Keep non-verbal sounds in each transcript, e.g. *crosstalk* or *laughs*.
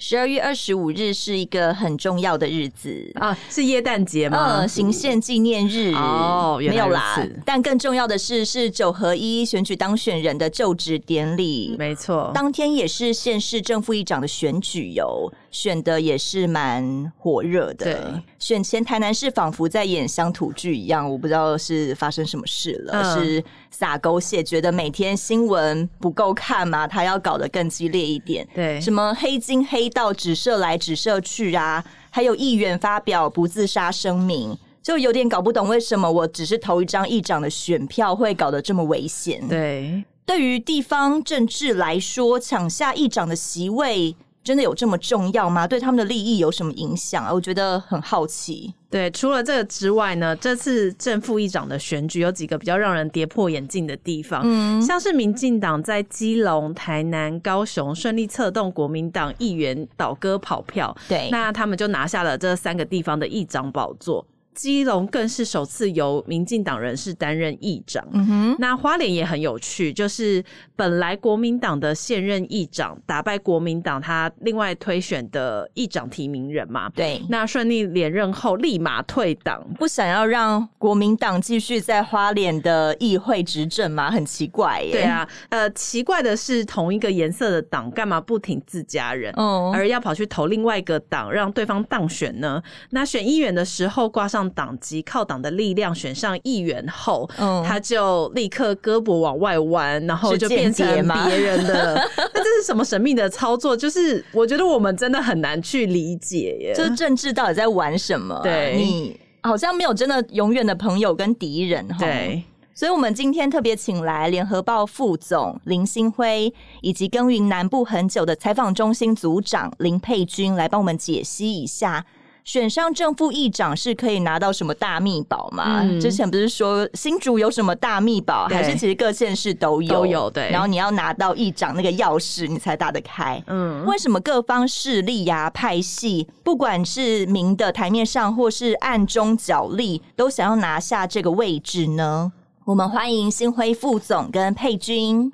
十二月二十五日是一个很重要的日子啊，是耶诞节吗？呃，行宪纪念日哦，没有啦。但更重要的是，是九合一选举当选人的就职典礼，没错。当天也是县市正副议长的选举哟，选的也是蛮火热的。对，选前台南市仿佛在演乡土剧一样，我不知道是发生什么事了，嗯、是撒狗血，觉得每天新闻不够看嘛，他要搞得更激烈一点。对，什么黑金黑。到指涉来指涉去啊，还有议员发表不自杀声明，就有点搞不懂为什么我只是投一张议长的选票会搞得这么危险。对，对于地方政治来说，抢下议长的席位。真的有这么重要吗？对他们的利益有什么影响啊？我觉得很好奇。对，除了这个之外呢，这次正副议长的选举有几个比较让人跌破眼镜的地方，嗯，像是民进党在基隆、台南、高雄顺利策动国民党议员倒戈跑票，对，那他们就拿下了这三个地方的议长宝座。基隆更是首次由民进党人士担任议长。嗯哼，那花莲也很有趣，就是本来国民党的现任议长打败国民党他另外推选的议长提名人嘛。对，那顺利连任后立马退党，不想要让国民党继续在花莲的议会执政嘛？很奇怪耶。对啊，呃，奇怪的是同一个颜色的党干嘛不挺自家人，哦，而要跑去投另外一个党让对方当选呢？那选议员的时候挂上。党籍靠党的力量选上议员后，嗯，他就立刻胳膊往外弯，然后就变成别人的。*laughs* 那这是什么神秘的操作？就是我觉得我们真的很难去理解耶。就是政治到底在玩什么啊？对，你好像没有真的永远的朋友跟敌人。对，所以我们今天特别请来联合报副总林新辉，以及耕耘南部很久的采访中心组长林佩君来帮我们解析一下。选上正副议长是可以拿到什么大秘宝吗？嗯、之前不是说新竹有什么大秘宝，还是其实各县市都有？都有对。然后你要拿到议长那个钥匙，你才打得开。嗯，为什么各方势力呀、啊、派系，不管是明的台面上，或是暗中角力，都想要拿下这个位置呢？我们欢迎新辉副总跟佩君。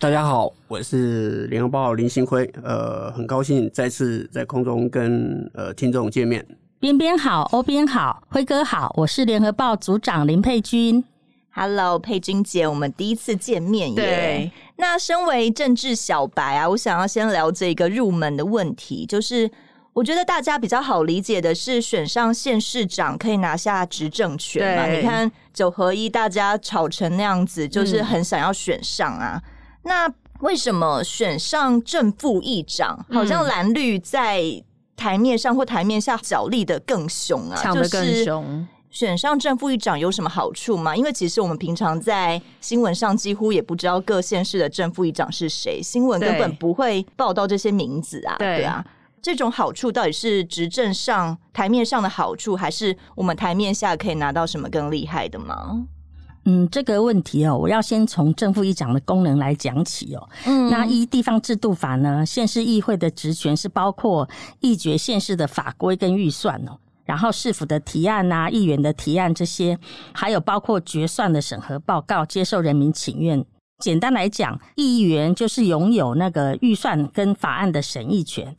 大家好，我是联合报林新辉，呃，很高兴再次在空中跟呃听众见面。边边好，欧边好，辉哥好，我是联合报组长林佩君。Hello，佩君姐，我们第一次见面耶。对，那身为政治小白啊，我想要先聊这个入门的问题，就是我觉得大家比较好理解的是，选上县市长可以拿下执政权嘛？你看九合一，大家吵成那样子，就是很想要选上啊。嗯那为什么选上正副议长，好像蓝绿在台面上或台面下角力的更凶啊？抢的更凶。选上正副议长有什么好处吗？因为其实我们平常在新闻上几乎也不知道各县市的正副议长是谁，新闻根本不会报道这些名字啊。对，对啊，这种好处到底是执政上台面上的好处，还是我们台面下可以拿到什么更厉害的吗？嗯，这个问题哦，我要先从正副议长的功能来讲起哦。嗯，那依地方制度法呢，县市议会的职权是包括议决县市的法规跟预算哦，然后市府的提案啊、议员的提案这些，还有包括决算的审核报告、接受人民请愿。简单来讲，议员就是拥有那个预算跟法案的审议权，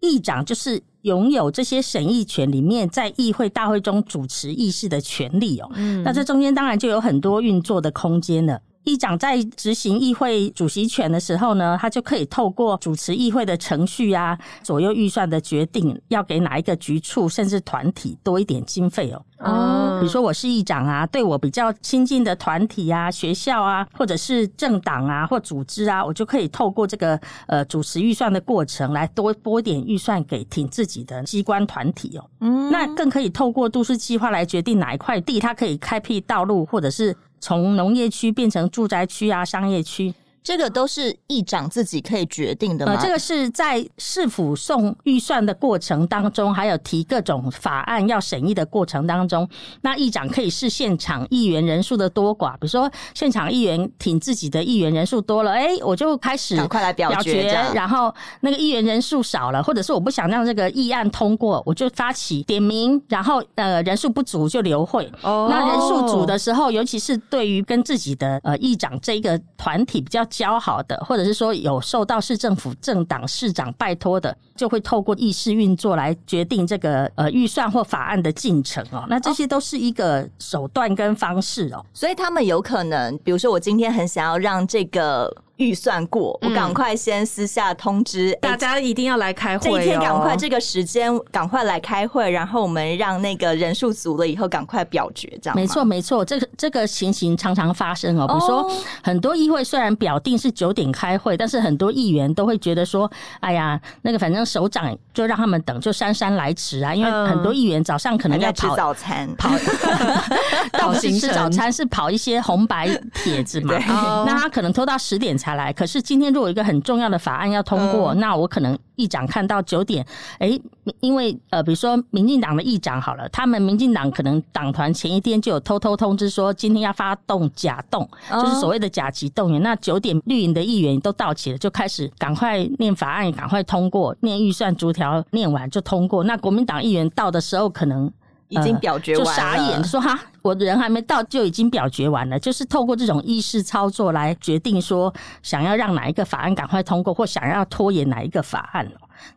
议长就是。拥有这些审议权里面，在议会大会中主持议事的权利哦。嗯，那这中间当然就有很多运作的空间了。议长在执行议会主席权的时候呢，他就可以透过主持议会的程序啊，左右预算的决定，要给哪一个局处甚至团体多一点经费哦。哦，比如说我是议长啊，对我比较亲近的团体啊、学校啊，或者是政党啊或组织啊，我就可以透过这个呃主持预算的过程，来多拨点预算给挺自己的机关团体哦。嗯，那更可以透过都市计划来决定哪一块地它可以开辟道路，或者是。从农业区变成住宅区啊，商业区，这个都是议长自己可以决定的吗？呃，这个是在市府送预算的过程当中，还有提各种法案要审议的过程当中，那议长可以视现场议员人数的多寡，比如说现场议员挺自己的议员人数多了，哎，我就开始赶快来表决，然后那个议员人数少了，或者是我不想让这个议案通过，我就发起点名，然后呃人数不足就留会。哦，那人数足的时候，尤其是对于跟自己的呃议长这个团体比较。交好的，或者是说有受到市政府政党市长拜托的，就会透过议事运作来决定这个呃预算或法案的进程哦。那这些都是一个手段跟方式哦。所以他们有可能，比如说我今天很想要让这个。预算过，我赶快先私下通知、嗯欸、大家，一定要来开会、哦。这一天赶快这个时间赶快来开会，然后我们让那个人数足了以后赶快表决，这样。没错，没错，这个这个情形常常发生哦。比如说，很多议会虽然表定是九点开会，但是很多议员都会觉得说，哎呀，那个反正首长就让他们等，就姗姗来迟啊。因为很多议员早上可能要跑吃早餐，跑 *laughs* 到吃早餐 *laughs* 是跑一些红白帖子嘛，*laughs* 那他可能拖到十点才。下来，可是今天如果一个很重要的法案要通过，嗯、那我可能议长看到九点，哎、欸，因为呃，比如说民进党的议长好了，他们民进党可能党团前一天就有偷偷通知说，今天要发动假动，就是所谓的假期动员。哦、那九点绿营的议员都到齐了，就开始赶快念法案，赶快通过，念预算逐条念完就通过。那国民党议员到的时候可能。已经表决完了，就傻眼，说哈，我的人还没到就已经表决完了，就是透过这种议事操作来决定说，想要让哪一个法案赶快通过，或想要拖延哪一个法案。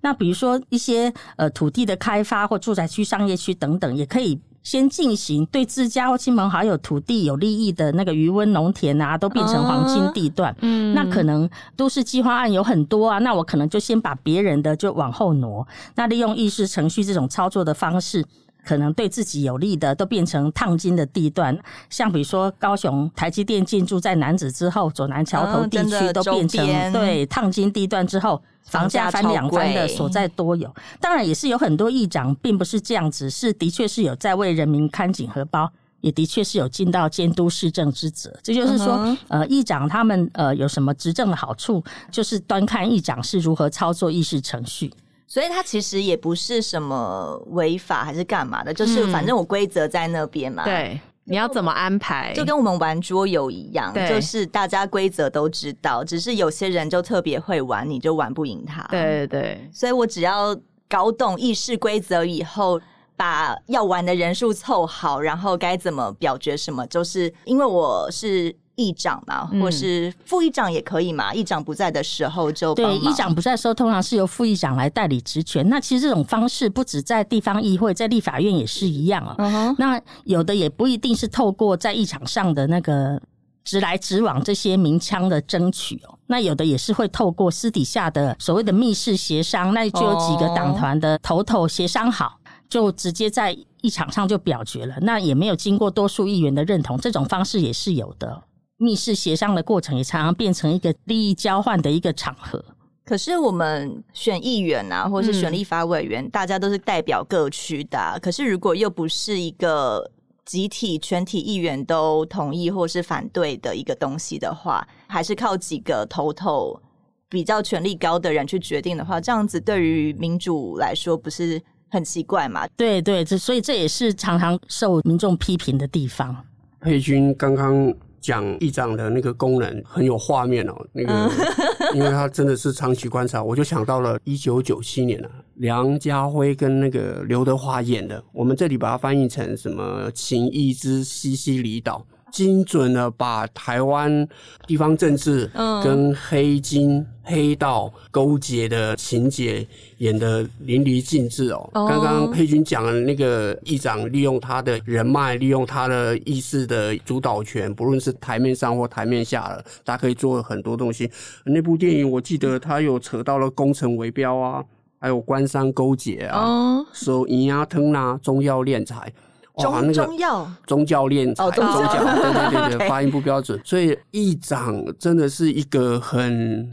那比如说一些呃土地的开发或住宅区、商业区等等，也可以先进行对自家或亲朋好友土地有利益的那个余温农田啊，都变成黄金地段。嗯，那可能都市计划案有很多啊，那我可能就先把别人的就往后挪，那利用议事程序这种操作的方式。可能对自己有利的都变成烫金的地段，像比如说高雄台积电进驻在南子之后，左南桥头地区都变成对烫金地段之后，房价翻两番的所在多有。当然也是有很多议长并不是这样子，是的确是有在为人民看紧荷包，也的确是有尽到监督市政之责。这就是说，呃，议长他们呃有什么执政的好处，就是端看议长是如何操作议事程序。所以他其实也不是什么违法还是干嘛的，就是反正我规则在那边嘛。对，你要怎么安排，就跟我们玩桌游一样，就是大家规则都知道，只是有些人就特别会玩，你就玩不赢他。对对对，所以我只要搞懂议事规则以后，把要玩的人数凑好，然后该怎么表决什么，就是因为我是。议长嘛，或是副议长也可以嘛。议长不在的时候就对，议长不在的时候，通常是由副议长来代理职权。那其实这种方式不止在地方议会，在立法院也是一样哦。Uh huh. 那有的也不一定是透过在议场上的那个直来直往这些明枪的争取哦。那有的也是会透过私底下的所谓的密室协商，那就有几个党团的头头协商好，就直接在议场上就表决了。那也没有经过多数议员的认同，这种方式也是有的。密室协商的过程也常常变成一个利益交换的一个场合。可是我们选议员啊，或是选立法委员，嗯、大家都是代表各区的、啊。可是如果又不是一个集体、全体议员都同意或是反对的一个东西的话，还是靠几个头头比较权力高的人去决定的话，这样子对于民主来说不是很奇怪嘛？对对，这所以这也是常常受民众批评的地方。佩君刚刚。讲议长的那个功能很有画面哦，那个，*laughs* 因为他真的是长期观察，我就想到了一九九七年啊，梁家辉跟那个刘德华演的，我们这里把它翻译成什么“情义之西西里岛”。精准的把台湾地方政治跟黑金黑道勾结的情节演得淋漓尽致哦。刚刚佩君讲的那个议长利用他的人脉，利用他的议事的主导权，不论是台面上或台面下了，他可以做很多东西。那部电影我记得他有扯到了工程围标啊，还有官商勾结啊，收银牙吞啊，中药炼财。中、中药中教练哦，中教对对对 *laughs* 对，发音不标准。所以议长真的是一个很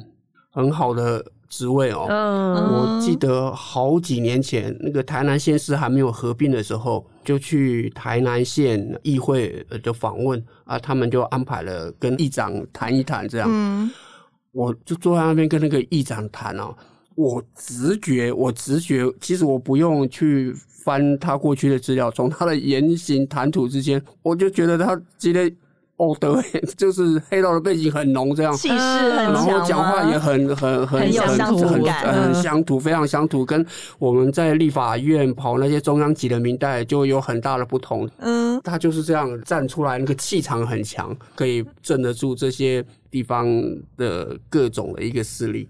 很好的职位哦。嗯，我记得好几年前，那个台南县市还没有合并的时候，就去台南县议会的访问啊，他们就安排了跟议长谈一谈这样。嗯，我就坐在那边跟那个议长谈哦，我直觉，我直觉，其实我不用去翻他过去的资料，从他的言行谈吐之间，我就觉得他今天。哦，对，就是黑道的背景很浓，这样气势很强，然后讲话也很很很很有乡土感，很乡土，非常乡土，跟我们在立法院跑那些中央级的民代就有很大的不同。嗯，他就是这样站出来，那个气场很强，可以镇得住这些地方的各种的一个势力。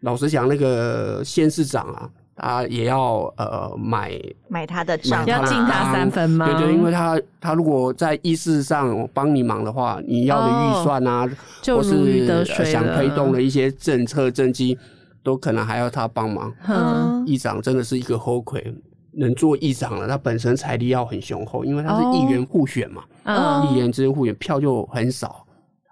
老实讲，那个县市长啊。他也要呃买买他的账，要敬他三分吗？对对，因为他他如果在议事上帮你忙的话，你要的预算啊，哦、或是想推动的一些政策政绩，都可能还要他帮忙。嗯，议长真的是一个后魁，能做议长了，他本身财力要很雄厚，因为他是议员互选嘛，哦、议员之间互选票就很少。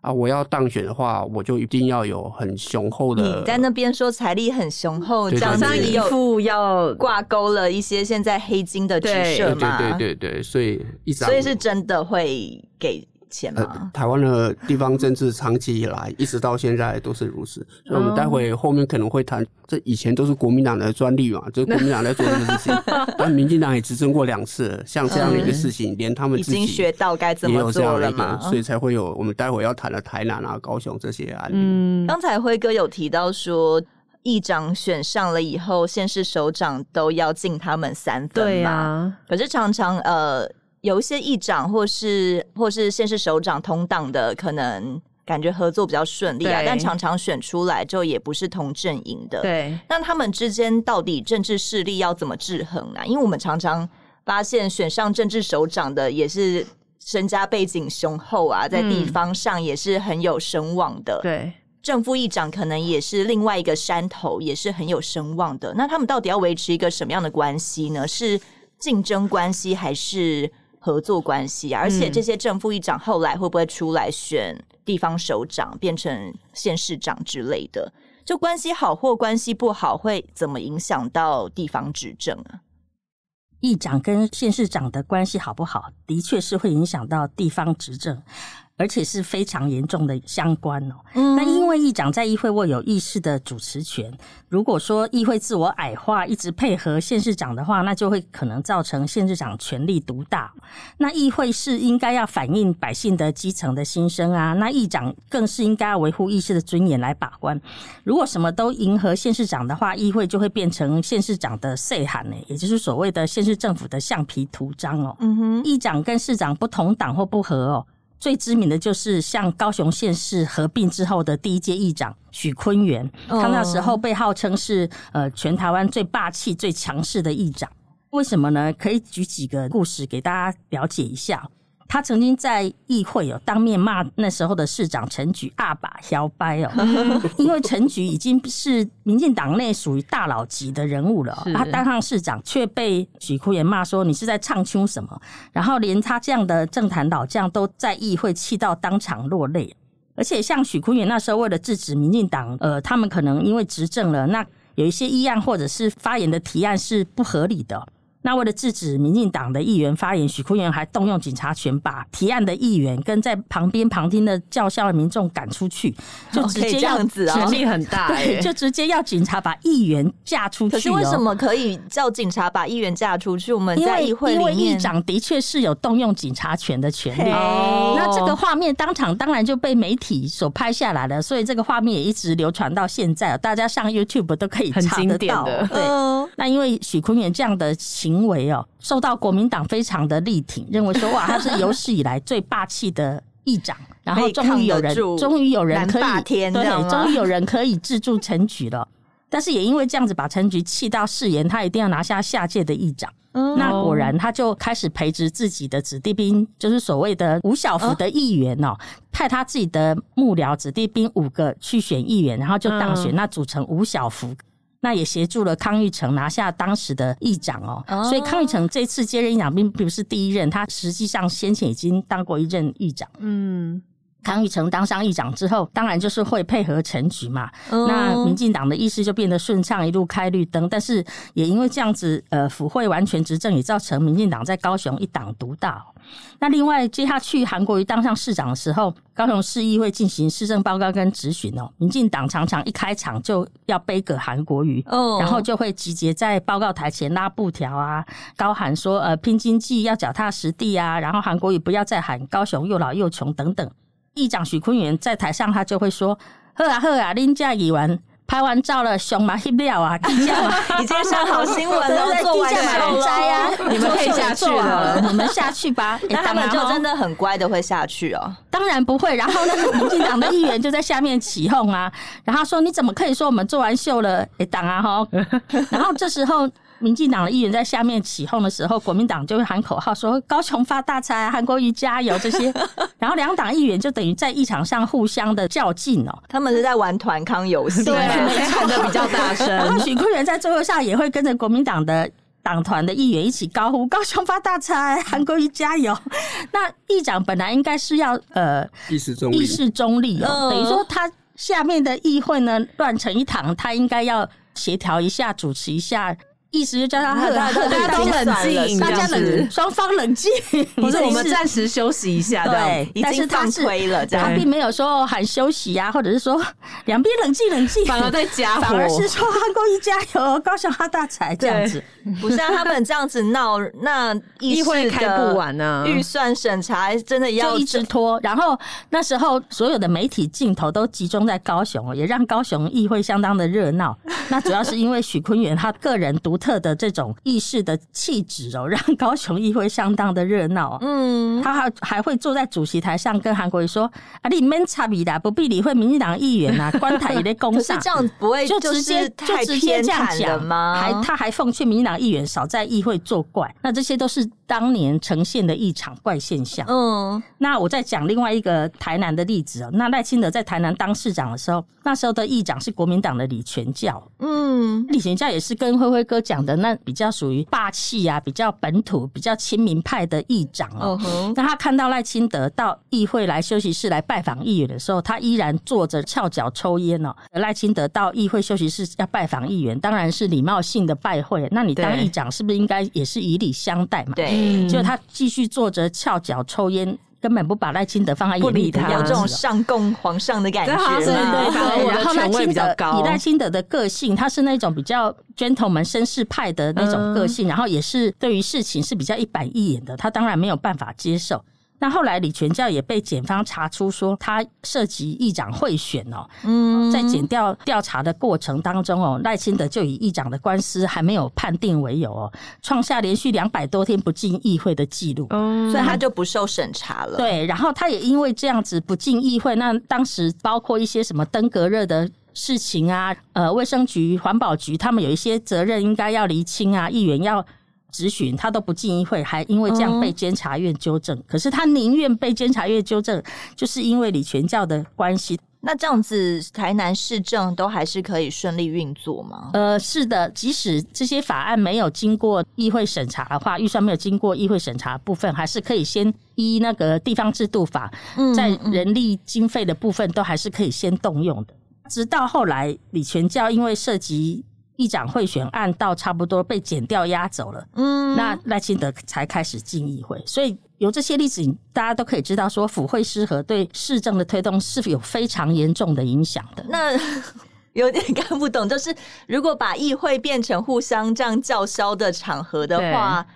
啊！我要当选的话，我就一定要有很雄厚的。你在那边说财力很雄厚，对对对，这样一副要挂钩了一些现在黑金的指涉嘛？对对对对，所以一所以是真的会给。呃，台湾的地方政治长期以来一直到现在都是如此，所以我们待会后面可能会谈，这以前都是国民党的专利嘛，就是国民党在做这个事情，*laughs* 但民进党也执政过两次，像这样的一个事情，连他们已经学到该怎么做了嘛，所以才会有我们待会要谈的台南啊、高雄这些案例。嗯，刚才辉哥有提到说，议长选上了以后，县市首长都要敬他们三分嘛，对啊，可是常常呃。有一些议长或是或是县市首长同党的，可能感觉合作比较顺利啊，但常常选出来就也不是同阵营的。对，那他们之间到底政治势力要怎么制衡呢？因为我们常常发现选上政治首长的也是身家背景雄厚啊，在地方上也是很有声望的。对，正副议长可能也是另外一个山头，也是很有声望的。那他们到底要维持一个什么样的关系呢？是竞争关系还是？合作关系，而且这些正副议长后来会不会出来选地方首长，变成县市长之类的？就关系好或关系不好，会怎么影响到地方执政啊？议长跟县市长的关系好不好，的确是会影响到地方执政。而且是非常严重的相关哦。嗯，那因为议长在议会握有议事的主持权，如果说议会自我矮化，一直配合县市长的话，那就会可能造成县市长权力独大。那议会是应该要反映百姓的基层的心声啊，那议长更是应该要维护议事的尊严来把关。如果什么都迎合县市长的话，议会就会变成县市长的细汉呢，也就是所谓的县市政府的橡皮图章哦。嗯哼，议长跟市长不同党或不合哦。最知名的就是像高雄县市合并之后的第一届议长许坤元，他那时候被号称是呃全台湾最霸气、最强势的议长。为什么呢？可以举几个故事给大家了解一下。他曾经在议会有当面骂那时候的市长陈菊阿爸小掰哦，*laughs* 因为陈菊已经是民进党内属于大佬级的人物了，他当上市长却被许昆源骂说，你是在唱秋什么？然后连他这样的政坛老将都在议会气到当场落泪，而且像许昆源那时候为了制止民进党，呃，他们可能因为执政了，那有一些议案或者是发言的提案是不合理的。那为了制止民进党的议员发言，许坤元还动用警察权，把提案的议员跟在旁边旁听的叫嚣的民众赶出去，就直接要、哦、这样子啊，权力很大，对，就直接要警察把议员架出去。可是为什么可以叫警察把议员架出去？我们在议会里面，因为议长的确是有动用警察权的权利。那这个画面当场当然就被媒体所拍下来了，所以这个画面也一直流传到现在，大家上 YouTube 都可以查得到。对，那因为许坤元这样的行。行为哦，受到国民党非常的力挺，认为说哇，他是有史以来最霸气的议长，*laughs* 然后终于有人，终于有人可以，对，终于有人可以制住陈菊了。但是也因为这样子，把陈菊气到誓言，他一定要拿下下届的议长。嗯、那果然，他就开始培植自己的子弟兵，就是所谓的吴小福的议员哦，派他自己的幕僚子弟兵五个去选议员，然后就当选，那组成吴小福。那也协助了康裕成拿下当时的议长哦，所以康裕成这次接任议长并不是第一任，他实际上先前已经当过一任议长。嗯，康裕成当上议长之后，当然就是会配合陈局嘛。嗯、那民进党的议事就变得顺畅，一路开绿灯。但是也因为这样子，呃，府会完全执政，也造成民进党在高雄一党独大。那另外接下去韩国瑜当上市长的时候，高雄市议会进行施政报告跟质询哦，民进党常常一开场就要背个韩国瑜，哦，然后就会集结在报告台前拉布条啊，高喊说呃拼经济要脚踏实地啊，然后韩国瑜不要再喊高雄又老又穷等等。议长许坤元在台上，他就会说：“呵啊，呵啊，恁家已完拍完照了，熊嘛黑料啊，记者 *laughs* 已经上好新闻了，*laughs* 做完秀摘啊，你们可以下去了，你们下去吧。*laughs* 那他们就真的很乖的会下去哦？当然不会。然后那个民进党的议员就在下面起哄啊，然后说：你怎么可以说我们做完秀了？哎，党啊哈！然后这时候。民进党的议员在下面起哄的时候，国民党就会喊口号说“高雄发大财，韩国瑜加油”这些，*laughs* 然后两党议员就等于在议场上互相的较劲哦。他们是在玩团康游戏，对，喊的比较大声。然后许坤元在座位上也会跟着国民党的党团的议员一起高呼“高雄发大财，韩国瑜加油”。*laughs* 那议长本来应该是要呃议事中立，议事中立哦，等于说他下面的议会呢乱成一堂，他应该要协调一下，主持一下。意思就叫他大家大家都冷静，大家冷，双方冷静，或者我们暂时休息一下。对，但是他是他并没有说喊休息啊，或者是说两边冷静冷静，反而在加火，反而是说韩国一加油，高雄发大财这样子。不像他们这样子闹，那议会开不完呢。预算审查真的要一直拖，然后那时候所有的媒体镜头都集中在高雄，也让高雄议会相当的热闹。那主要是因为许坤元他个人独特的这种议事的气质哦，让高雄议会相当的热闹。嗯，他还还会坐在主席台上跟韩国瑜说：“啊，你们差别的不必理会民进党议员啊，关台也得攻上。*laughs* ”这样不会就直接就直接这样讲吗？还他还奉劝民进党议员少在议会作怪。那这些都是当年呈现的一场怪现象。嗯，那我再讲另外一个台南的例子哦。那赖清德在台南当市长的时候，那时候的议长是国民党的李全教。嗯，李全教也是跟辉辉哥讲的，那比较属于霸气啊，比较本土、比较亲民派的议长哦。那他看到赖清德到议会来休息室来拜访议员的时候，他依然坐着翘脚抽烟哦。赖清德到议会休息室要拜访议员，当然是礼貌性的拜会。那你当议长是不是应该也是以礼相待嘛？对，结果他继续坐着翘脚抽烟。根本不把赖清德放在眼里，他有这种上供皇上的感觉，对对对。然后赖清德以赖清德的个性，他是那种比较 gentleman 绅士派的那种个性，然后也是对于事情是比较一板一眼的，他当然没有办法接受。那后来李全教也被检方查出说他涉及议长贿选哦，嗯，在检调调查的过程当中哦，赖清德就以议长的官司还没有判定为由哦，创下连续两百多天不进议会的记录，嗯，所以他就不受审查了。对，然后他也因为这样子不进议会，那当时包括一些什么登革热的事情啊，呃，卫生局、环保局他们有一些责任应该要厘清啊，议员要。质询他都不进议会，还因为这样被监察院纠正。嗯、可是他宁愿被监察院纠正，就是因为李全教的关系。那这样子，台南市政都还是可以顺利运作吗？呃，是的，即使这些法案没有经过议会审查的话，预算没有经过议会审查的部分，还是可以先依那个地方制度法，在人力经费的部分都还是可以先动用的。直到后来，李全教因为涉及。议长贿选案到差不多被剪掉押走了，嗯，那赖清德才开始进议会，所以由这些例子，大家都可以知道说，府会失和对市政的推动是有非常严重的影响的。那 *laughs* 有点看不懂，就是如果把议会变成互相这样叫嚣的场合的话，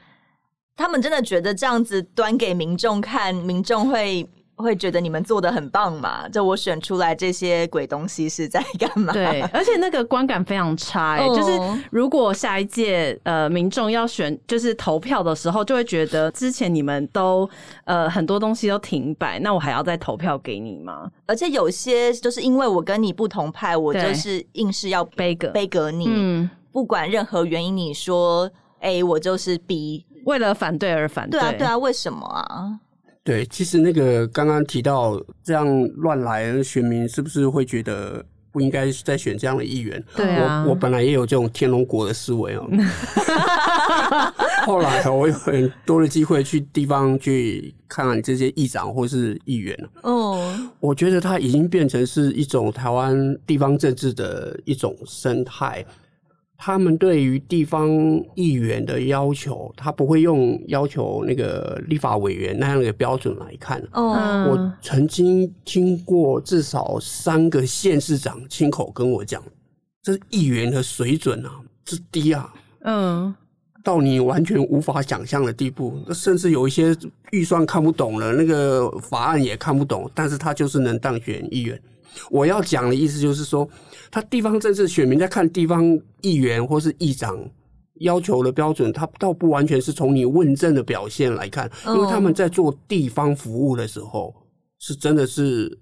他们真的觉得这样子端给民众看，民众会。会觉得你们做的很棒嘛？就我选出来这些鬼东西是在干嘛？对，*laughs* 而且那个观感非常差，欸。Oh. 就是如果下一届呃民众要选，就是投票的时候，就会觉得之前你们都呃很多东西都停摆，那我还要再投票给你吗？而且有些就是因为我跟你不同派，我就是硬是要背格背格你。嗯，不管任何原因，你说 A，我就是 B，为了反对而反对。对啊，对啊，为什么啊？对，其实那个刚刚提到这样乱来，选民是不是会觉得不应该再选这样的议员。对啊，我我本来也有这种天龙国的思维哦。*laughs* 后来我有很多的机会去地方去看看这些议长或是议员哦，我觉得它已经变成是一种台湾地方政治的一种生态。他们对于地方议员的要求，他不会用要求那个立法委员那样的标准来看。哦，我曾经听过至少三个县市长亲口跟我讲，这议员的水准啊，之低啊，嗯，到你完全无法想象的地步。甚至有一些预算看不懂了，那个法案也看不懂，但是他就是能当选议员。我要讲的意思就是说，他地方政治选民在看地方议员或是议长要求的标准，他倒不完全是从你问政的表现来看，因为他们在做地方服务的时候，是真的是。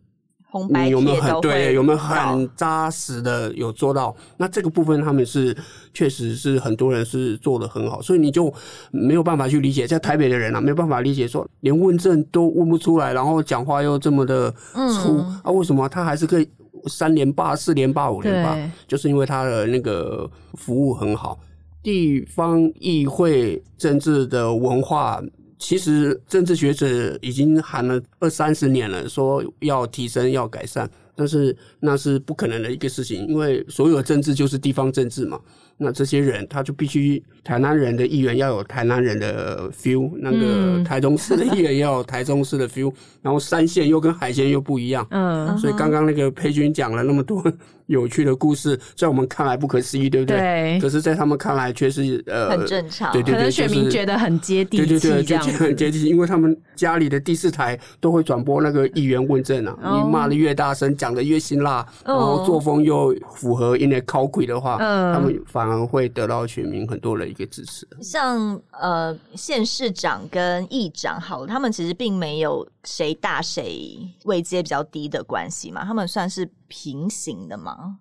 你有没有很对？有没有很扎实的有做到？那这个部分他们是确实是很多人是做的很好，所以你就没有办法去理解，在台北的人啊，没有办法理解说，连问政都问不出来，然后讲话又这么的粗啊？为什么他还是可以三连霸、四连霸、五连霸？就是因为他的那个服务很好，地方议会政治的文化。其实政治学者已经喊了二三十年了，说要提升、要改善，但是那是不可能的一个事情，因为所有的政治就是地方政治嘛。那这些人他就必须台南人的议员要有台南人的 feel，那个台中市的议员要有台中市的 feel，然后三线又跟海鲜又不一样。嗯，所以刚刚那个佩君讲了那么多 *laughs* 有趣的故事，在我们看来不可思议，对不对？对。可是，在他们看来却是呃很正常。对对对，可能选民觉得很接地气，对对对，很接地气，因为他们家里的第四台都会转播那个议员问政啊，你骂的越大声，讲的越辛辣，然后作风又符合因为考鬼的话，嗯他们反而会得到全民很多的一个支持。像呃，县市长跟议长，好，他们其实并没有谁大谁位阶比较低的关系嘛，他们算是平行的吗？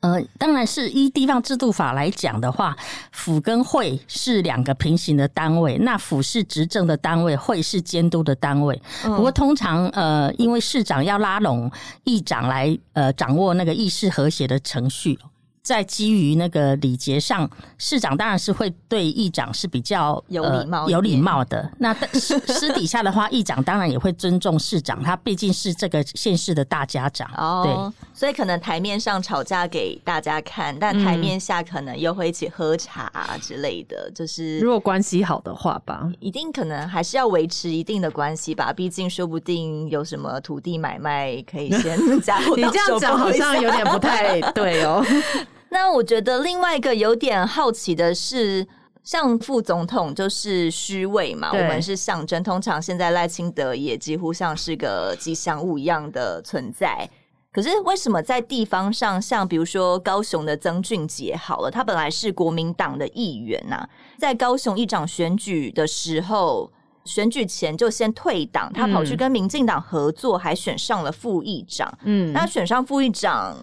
呃，当然是依地方制度法来讲的话，府跟会是两个平行的单位，那府是执政的单位，会是监督的单位。不过通常呃，因为市长要拉拢议长来呃掌握那个议事和谐的程序。在基于那个礼节上，市长当然是会对议长是比较有礼貌、呃、有礼貌的。那私 *laughs* 私底下的话，议长当然也会尊重市长，他毕竟是这个县市的大家长。哦，对，所以可能台面上吵架给大家看，但台面下可能又会一起喝茶之类的。嗯、就是如果关系好的话吧，一定可能还是要维持一定的关系吧。毕竟说不定有什么土地买卖可以先 *laughs* 加入。你这样讲好像有点不太对哦。*laughs* 那我觉得另外一个有点好奇的是，像副总统就是虚位嘛，我们是象征。通常现在赖清德也几乎像是个吉祥物一样的存在。可是为什么在地方上，像比如说高雄的曾俊杰，好了，他本来是国民党的议员呐、啊，在高雄议长选举的时候，选举前就先退党，他跑去跟民进党合作，还选上了副议长。嗯，那选上副议长。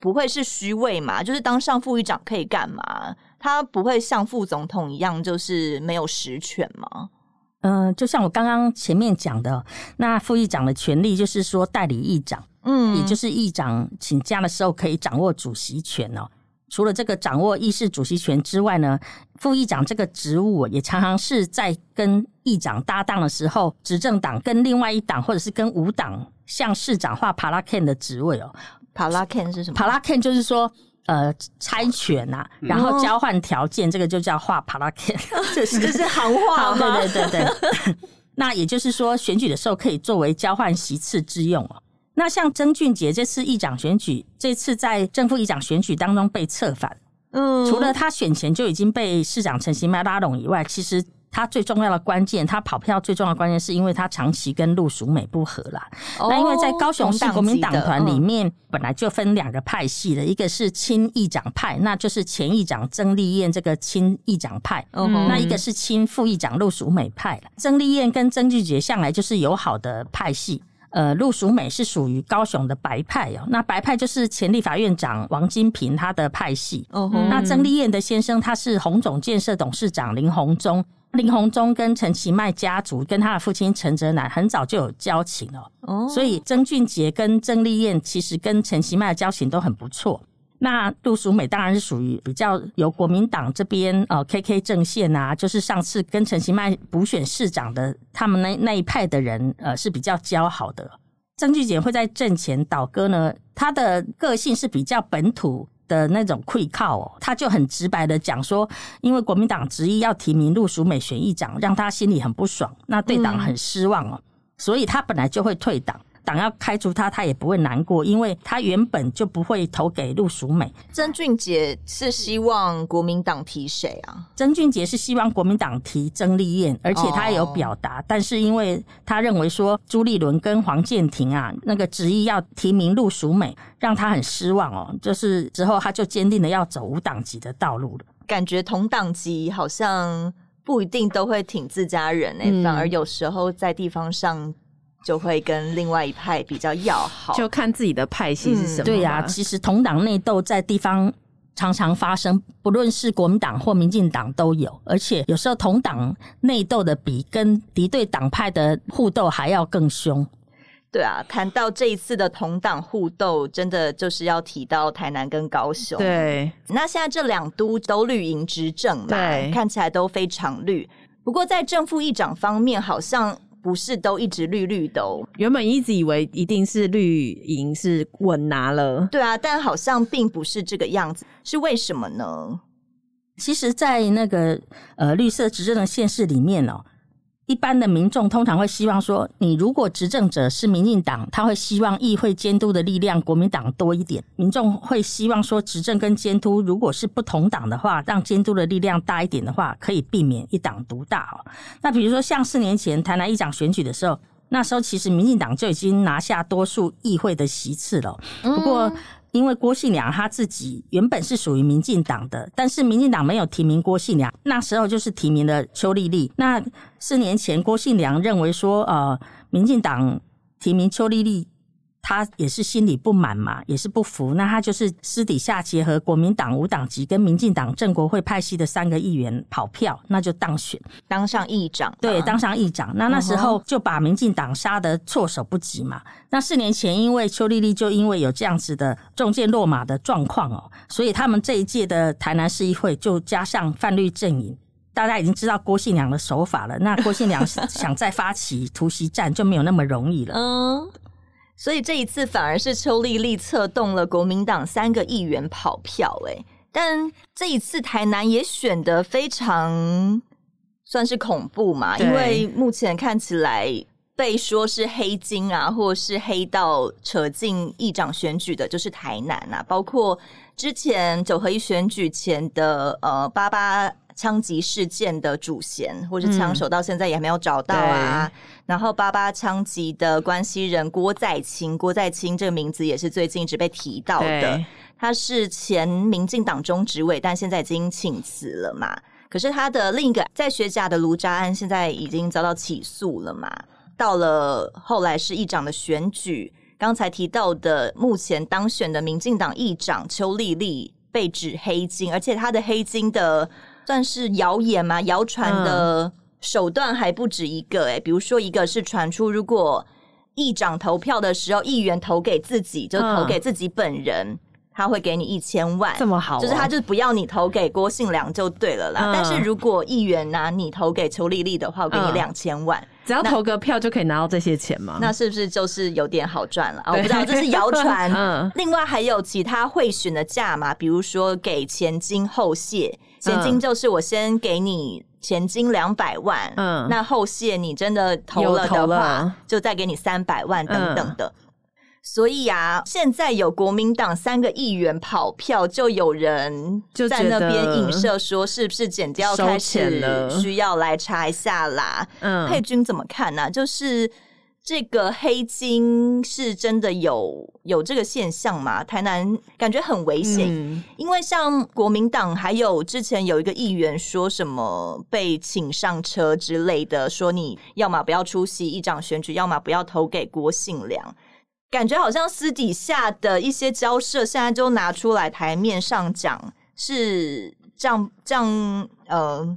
不会是虚位嘛？就是当上副议长可以干嘛？他不会像副总统一样，就是没有实权吗？嗯、呃，就像我刚刚前面讲的，那副议长的权利就是说代理议长，嗯，也就是议长请假的时候可以掌握主席权哦。除了这个掌握议事主席权之外呢，副议长这个职务也常常是在跟议长搭档的时候，执政党跟另外一党或者是跟五党向市长画帕拉 Ken 的职位哦。帕拉 Ken 是什么？帕拉 Ken 就是说，呃，猜拳呐、啊，然后交换条件，嗯、这个就叫画帕拉 Ken，这是这是行话吗？对对对对。*laughs* 那也就是说，选举的时候可以作为交换席次之用哦。那像曾俊杰这次议长选举，这次在正副议长选举当中被策反，嗯，除了他选前就已经被市长陈其迈拉拢以外，其实。他最重要的关键，他跑票最重要的关键，是因为他长期跟陆淑美不合啦。哦、那因为在高雄市国民党团里面，本来就分两个派系的，嗯、一个是亲议长派，那就是前议长曾丽燕这个亲议长派；嗯、那一个是亲副议长陆淑美派。曾丽燕跟曾俊杰向来就是友好的派系，呃，陆淑美是属于高雄的白派哦。那白派就是前立法院长王金平他的派系。嗯、那曾丽燕的先生他是红总建设董事长林鸿忠。林鸿忠跟陈其迈家族跟他的父亲陈哲南很早就有交情了，哦，所以曾俊杰跟曾丽燕其实跟陈其迈的交情都很不错。那杜淑美当然是属于比较由国民党这边呃 KK 政线啊，就是上次跟陈其迈补选市长的他们那那一派的人呃是比较交好的。曾俊杰会在阵前倒戈呢，他的个性是比较本土的那种愧靠哦，他就很直白的讲说，因为国民党执意要提名陆淑美选议长，让他心里很不爽，那对党很失望哦，所以他本来就会退党。党要开除他，他也不会难过，因为他原本就不会投给陆淑美。曾俊杰是希望国民党提谁啊？曾俊杰是希望国民党提曾丽燕，而且他也有表达，哦、但是因为他认为说朱立伦跟黄建庭啊，那个执意要提名陆淑美，让他很失望哦。就是之后他就坚定的要走无党籍的道路了。感觉同党籍好像不一定都会挺自家人哎、欸，嗯、反而有时候在地方上。就会跟另外一派比较要好，就看自己的派系是什么。嗯、对呀、啊，其实同党内斗在地方常常发生，不论是国民党或民进党都有，而且有时候同党内斗的比跟敌对党派的互斗还要更凶。对啊，谈到这一次的同党互斗，真的就是要提到台南跟高雄。对，那现在这两都都绿营执政嘛，对看起来都非常绿。不过在正副议长方面，好像。不是都一直绿绿的哦，原本一直以为一定是绿营是稳拿了，对啊，但好像并不是这个样子，是为什么呢？其实，在那个呃绿色执政的县市里面哦。一般的民众通常会希望说，你如果执政者是民进党，他会希望议会监督的力量国民党多一点。民众会希望说，执政跟监督如果是不同党的话，让监督的力量大一点的话，可以避免一党独大哦。那比如说像四年前台南议长选举的时候，那时候其实民进党就已经拿下多数议会的席次了。不过，因为郭信良他自己原本是属于民进党的，但是民进党没有提名郭信良，那时候就是提名了邱丽丽。那四年前郭信良认为说，呃，民进党提名邱丽丽。他也是心里不满嘛，也是不服。那他就是私底下结合国民党无党籍跟民进党正国会派系的三个议员跑票，那就当选，当上议长。对，当上议长。那那时候就把民进党杀得措手不及嘛。那四年前，因为邱丽丽就因为有这样子的中箭落马的状况哦，所以他们这一届的台南市议会就加上泛绿阵营。大家已经知道郭姓良的手法了，那郭姓良想再发起突袭战就没有那么容易了。嗯。所以这一次反而是邱丽丽策动了国民党三个议员跑票，诶，但这一次台南也选得非常算是恐怖嘛，因为目前看起来被说是黑金啊，或是黑道扯进议长选举的，就是台南啊，包括之前九合一选举前的呃八八。枪击事件的主嫌或是枪手到现在也还没有找到啊。嗯、然后八八枪击的关系人郭在清，郭在清这个名字也是最近一直被提到的。他是前民进党中执委，但现在已经请辞了嘛。可是他的另一个在学甲的卢渣案，现在已经遭到起诉了嘛。到了后来是议长的选举，刚才提到的目前当选的民进党议长邱丽丽被指黑金，而且他的黑金的。算是谣言吗？谣传的手段还不止一个哎、欸，比如说一个是传出，如果议长投票的时候，议员投给自己，就投给自己本人，嗯、他会给你一千万，这么好、哦，就是他就不要你投给郭信良就对了啦。嗯、但是如果议员拿你投给邱丽丽的话，我给你两千万。嗯只要投个票就可以拿到这些钱吗？那是不是就是有点好赚了？*laughs* 我不知道，这是谣传。嗯，另外还有其他贿选的价码，比如说给前金后谢，前金就是我先给你前金两百万，嗯，那后谢你真的投了的话，就再给你三百万等等的。所以啊，现在有国民党三个议员跑票，就有人就在那边影射说，是不是检调开始需要来查一下啦？嗯，佩君怎么看呢、啊？就是这个黑金是真的有有这个现象吗？台南感觉很危险，嗯、因为像国民党还有之前有一个议员说什么被请上车之类的，说你要么不要出席议长选举，要么不要投给郭信良。感觉好像私底下的一些交涉，现在就拿出来台面上讲，是这样这样呃，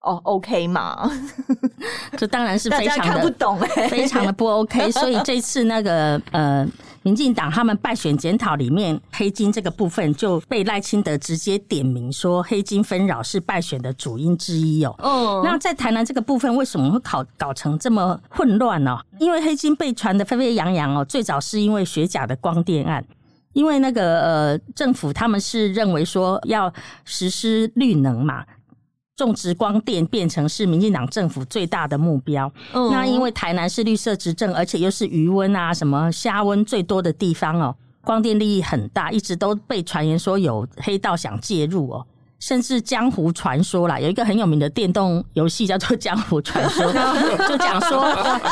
哦，OK 嘛？*laughs* 这当然是非常的看不懂哎，非常的不 OK。*laughs* 所以这次那个呃，民进党他们败选检讨里面黑金这个部分就被赖清德直接点名说黑金纷扰是败选的主因之一哦。哦，那在台南这个部分为什么会搞搞成这么混乱呢？因为黑金被传的沸沸扬扬哦，最早是因为学甲的光电案，因为那个呃政府他们是认为说要实施绿能嘛。种植光电变成是民进党政府最大的目标。嗯，那因为台南是绿色执政，而且又是余温啊、什么虾温最多的地方哦，光电利益很大，一直都被传言说有黑道想介入哦。甚至江湖传说啦，有一个很有名的电动游戏叫做《江湖传说》，*laughs* 就讲说，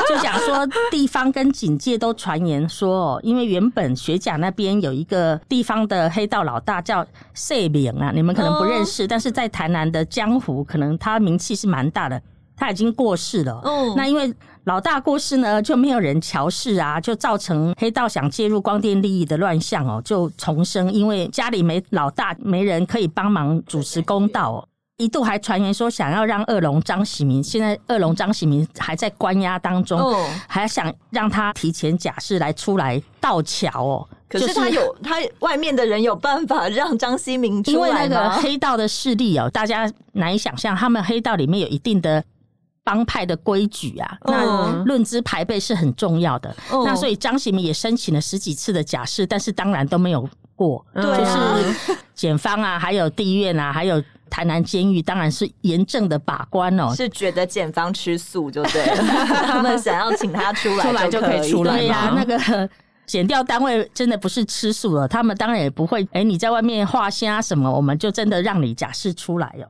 就讲说地方跟警界都传言说，哦，因为原本学甲那边有一个地方的黑道老大叫谢明啊，你们可能不认识，但是在台南的江湖，可能他名气是蛮大的。他已经过世了，嗯，那因为老大过世呢，就没有人乔事啊，就造成黑道想介入光电利益的乱象哦，就重生。因为家里没老大，没人可以帮忙主持公道哦，一度还传言说想要让二龙张喜明，现在二龙张喜明还在关押当中，还想让他提前假释来出来道桥哦。可是他有他外面的人有办法让张喜明出来吗？因为那个黑道的势力哦，大家难以想象，他们黑道里面有一定的。帮派的规矩啊，那论资排辈是很重要的。Oh. 那所以张喜明也申请了十几次的假释，但是当然都没有过。对啊，就是检方啊，还有地院啊，还有台南监狱，当然是严正的把关哦。是觉得检方吃素就对了，*laughs* 他们想要请他出来出来就可以出来。对呀，那个 *laughs* 检调单位真的不是吃素了，他们当然也不会。哎，你在外面画虾什么，我们就真的让你假释出来哟。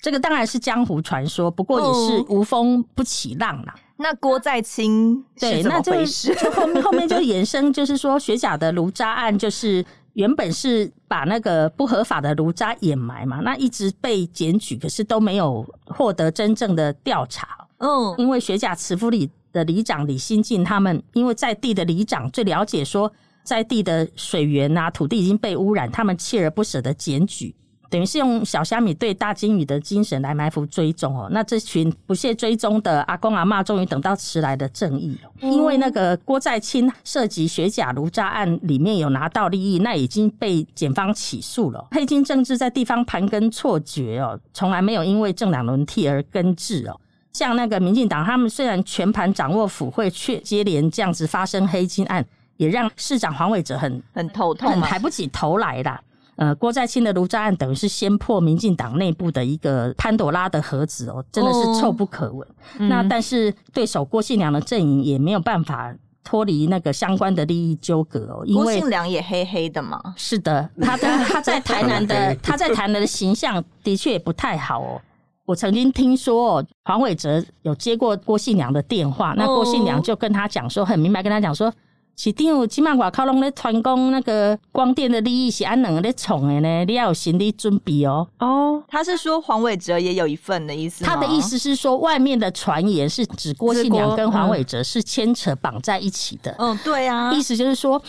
这个当然是江湖传说，不过也是无风不起浪啦。哦、那郭在清？对，那就，就后面后面就衍生，就是说学甲的炉渣案，就是原本是把那个不合法的炉渣掩埋嘛，那一直被检举，可是都没有获得真正的调查。嗯，因为学甲慈福里的里长李新进他们，因为在地的里长最了解，说在地的水源啊、土地已经被污染，他们锲而不舍的检举。等于是用小虾米对大金鱼的精神来埋伏追踪哦，那这群不懈追踪的阿公阿嬷终于等到迟来的正义了。因为那个郭在清涉及学假如渣案里面有拿到利益，那已经被检方起诉了。黑金政治在地方盘根错节哦，从来没有因为政党轮替而根治哦。像那个民进党，他们虽然全盘掌握府会，却接连这样子发生黑金案，也让市长黄伟哲很很头痛，很抬不起头来啦。呃，郭在清的卢渣案等于是先破民进党内部的一个潘朵拉的盒子哦，真的是臭不可闻。哦嗯、那但是对手郭信良的阵营也没有办法脱离那个相关的利益纠葛哦，因为郭信良也黑黑的嘛。是的，他的 *laughs* 他在台南的他在台南的形象的确也不太好哦。我曾经听说哦，黄伟哲有接过郭信良的电话，那郭信良就跟他讲说，很明白跟他讲说。市长，起码外口拢咧传讲那个光电的利益是按两个咧创的呢，你要有心理准备哦。哦，他是说黄伟哲也有一份的意思。他的意思是说，外面的传言是指郭信良跟黄伟哲是牵扯绑在一起的。嗯，对啊，意思就是说，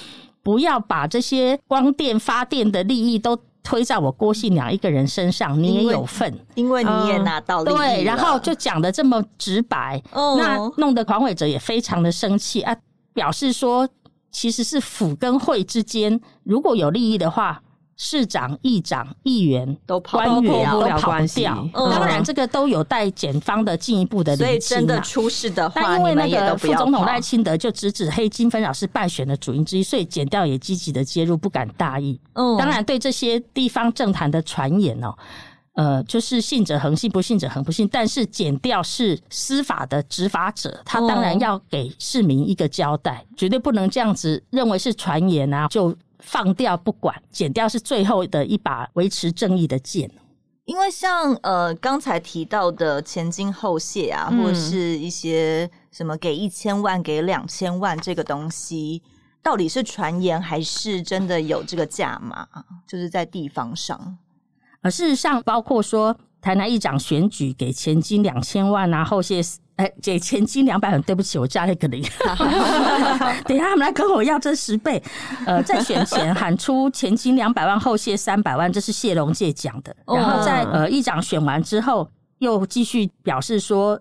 不要把这些光电发电的利益都推在我郭信良一个人身上，你也有份，因为你也拿到利益。对，然后就讲的这么直白，哦，那弄得黄伟哲也非常的生气啊，表示说。其实是府跟会之间，如果有利益的话，市长、议长、议员都官员都跑不掉。当然，这个都有待检方的进一步的厘清。所以真的出事的话，但因为那个副总统赖清德就直指黑金纷扰是败选的主因之一，所以检调也积极的介入，不敢大意。嗯，当然对这些地方政坛的传言哦。呃，就是信者恒信，不信者恒不信。但是减掉是司法的执法者，他当然要给市民一个交代，绝对不能这样子认为是传言啊，就放掉不管。减掉是最后的一把维持正义的剑。因为像呃刚才提到的前金后谢啊，或者是一些什么给一千万、给两千万这个东西，到底是传言还是真的有这个价码？就是在地方上。而事实上，包括说台南议长选举给前金两千万啊，后谢哎给前金两百万，对不起，我加了一个零。*laughs* 等一下他们来跟我要这十倍。呃，在选前喊出前金两百万，后谢三百万，这是谢龙介讲的。然后在呃议长选完之后，又继续表示说，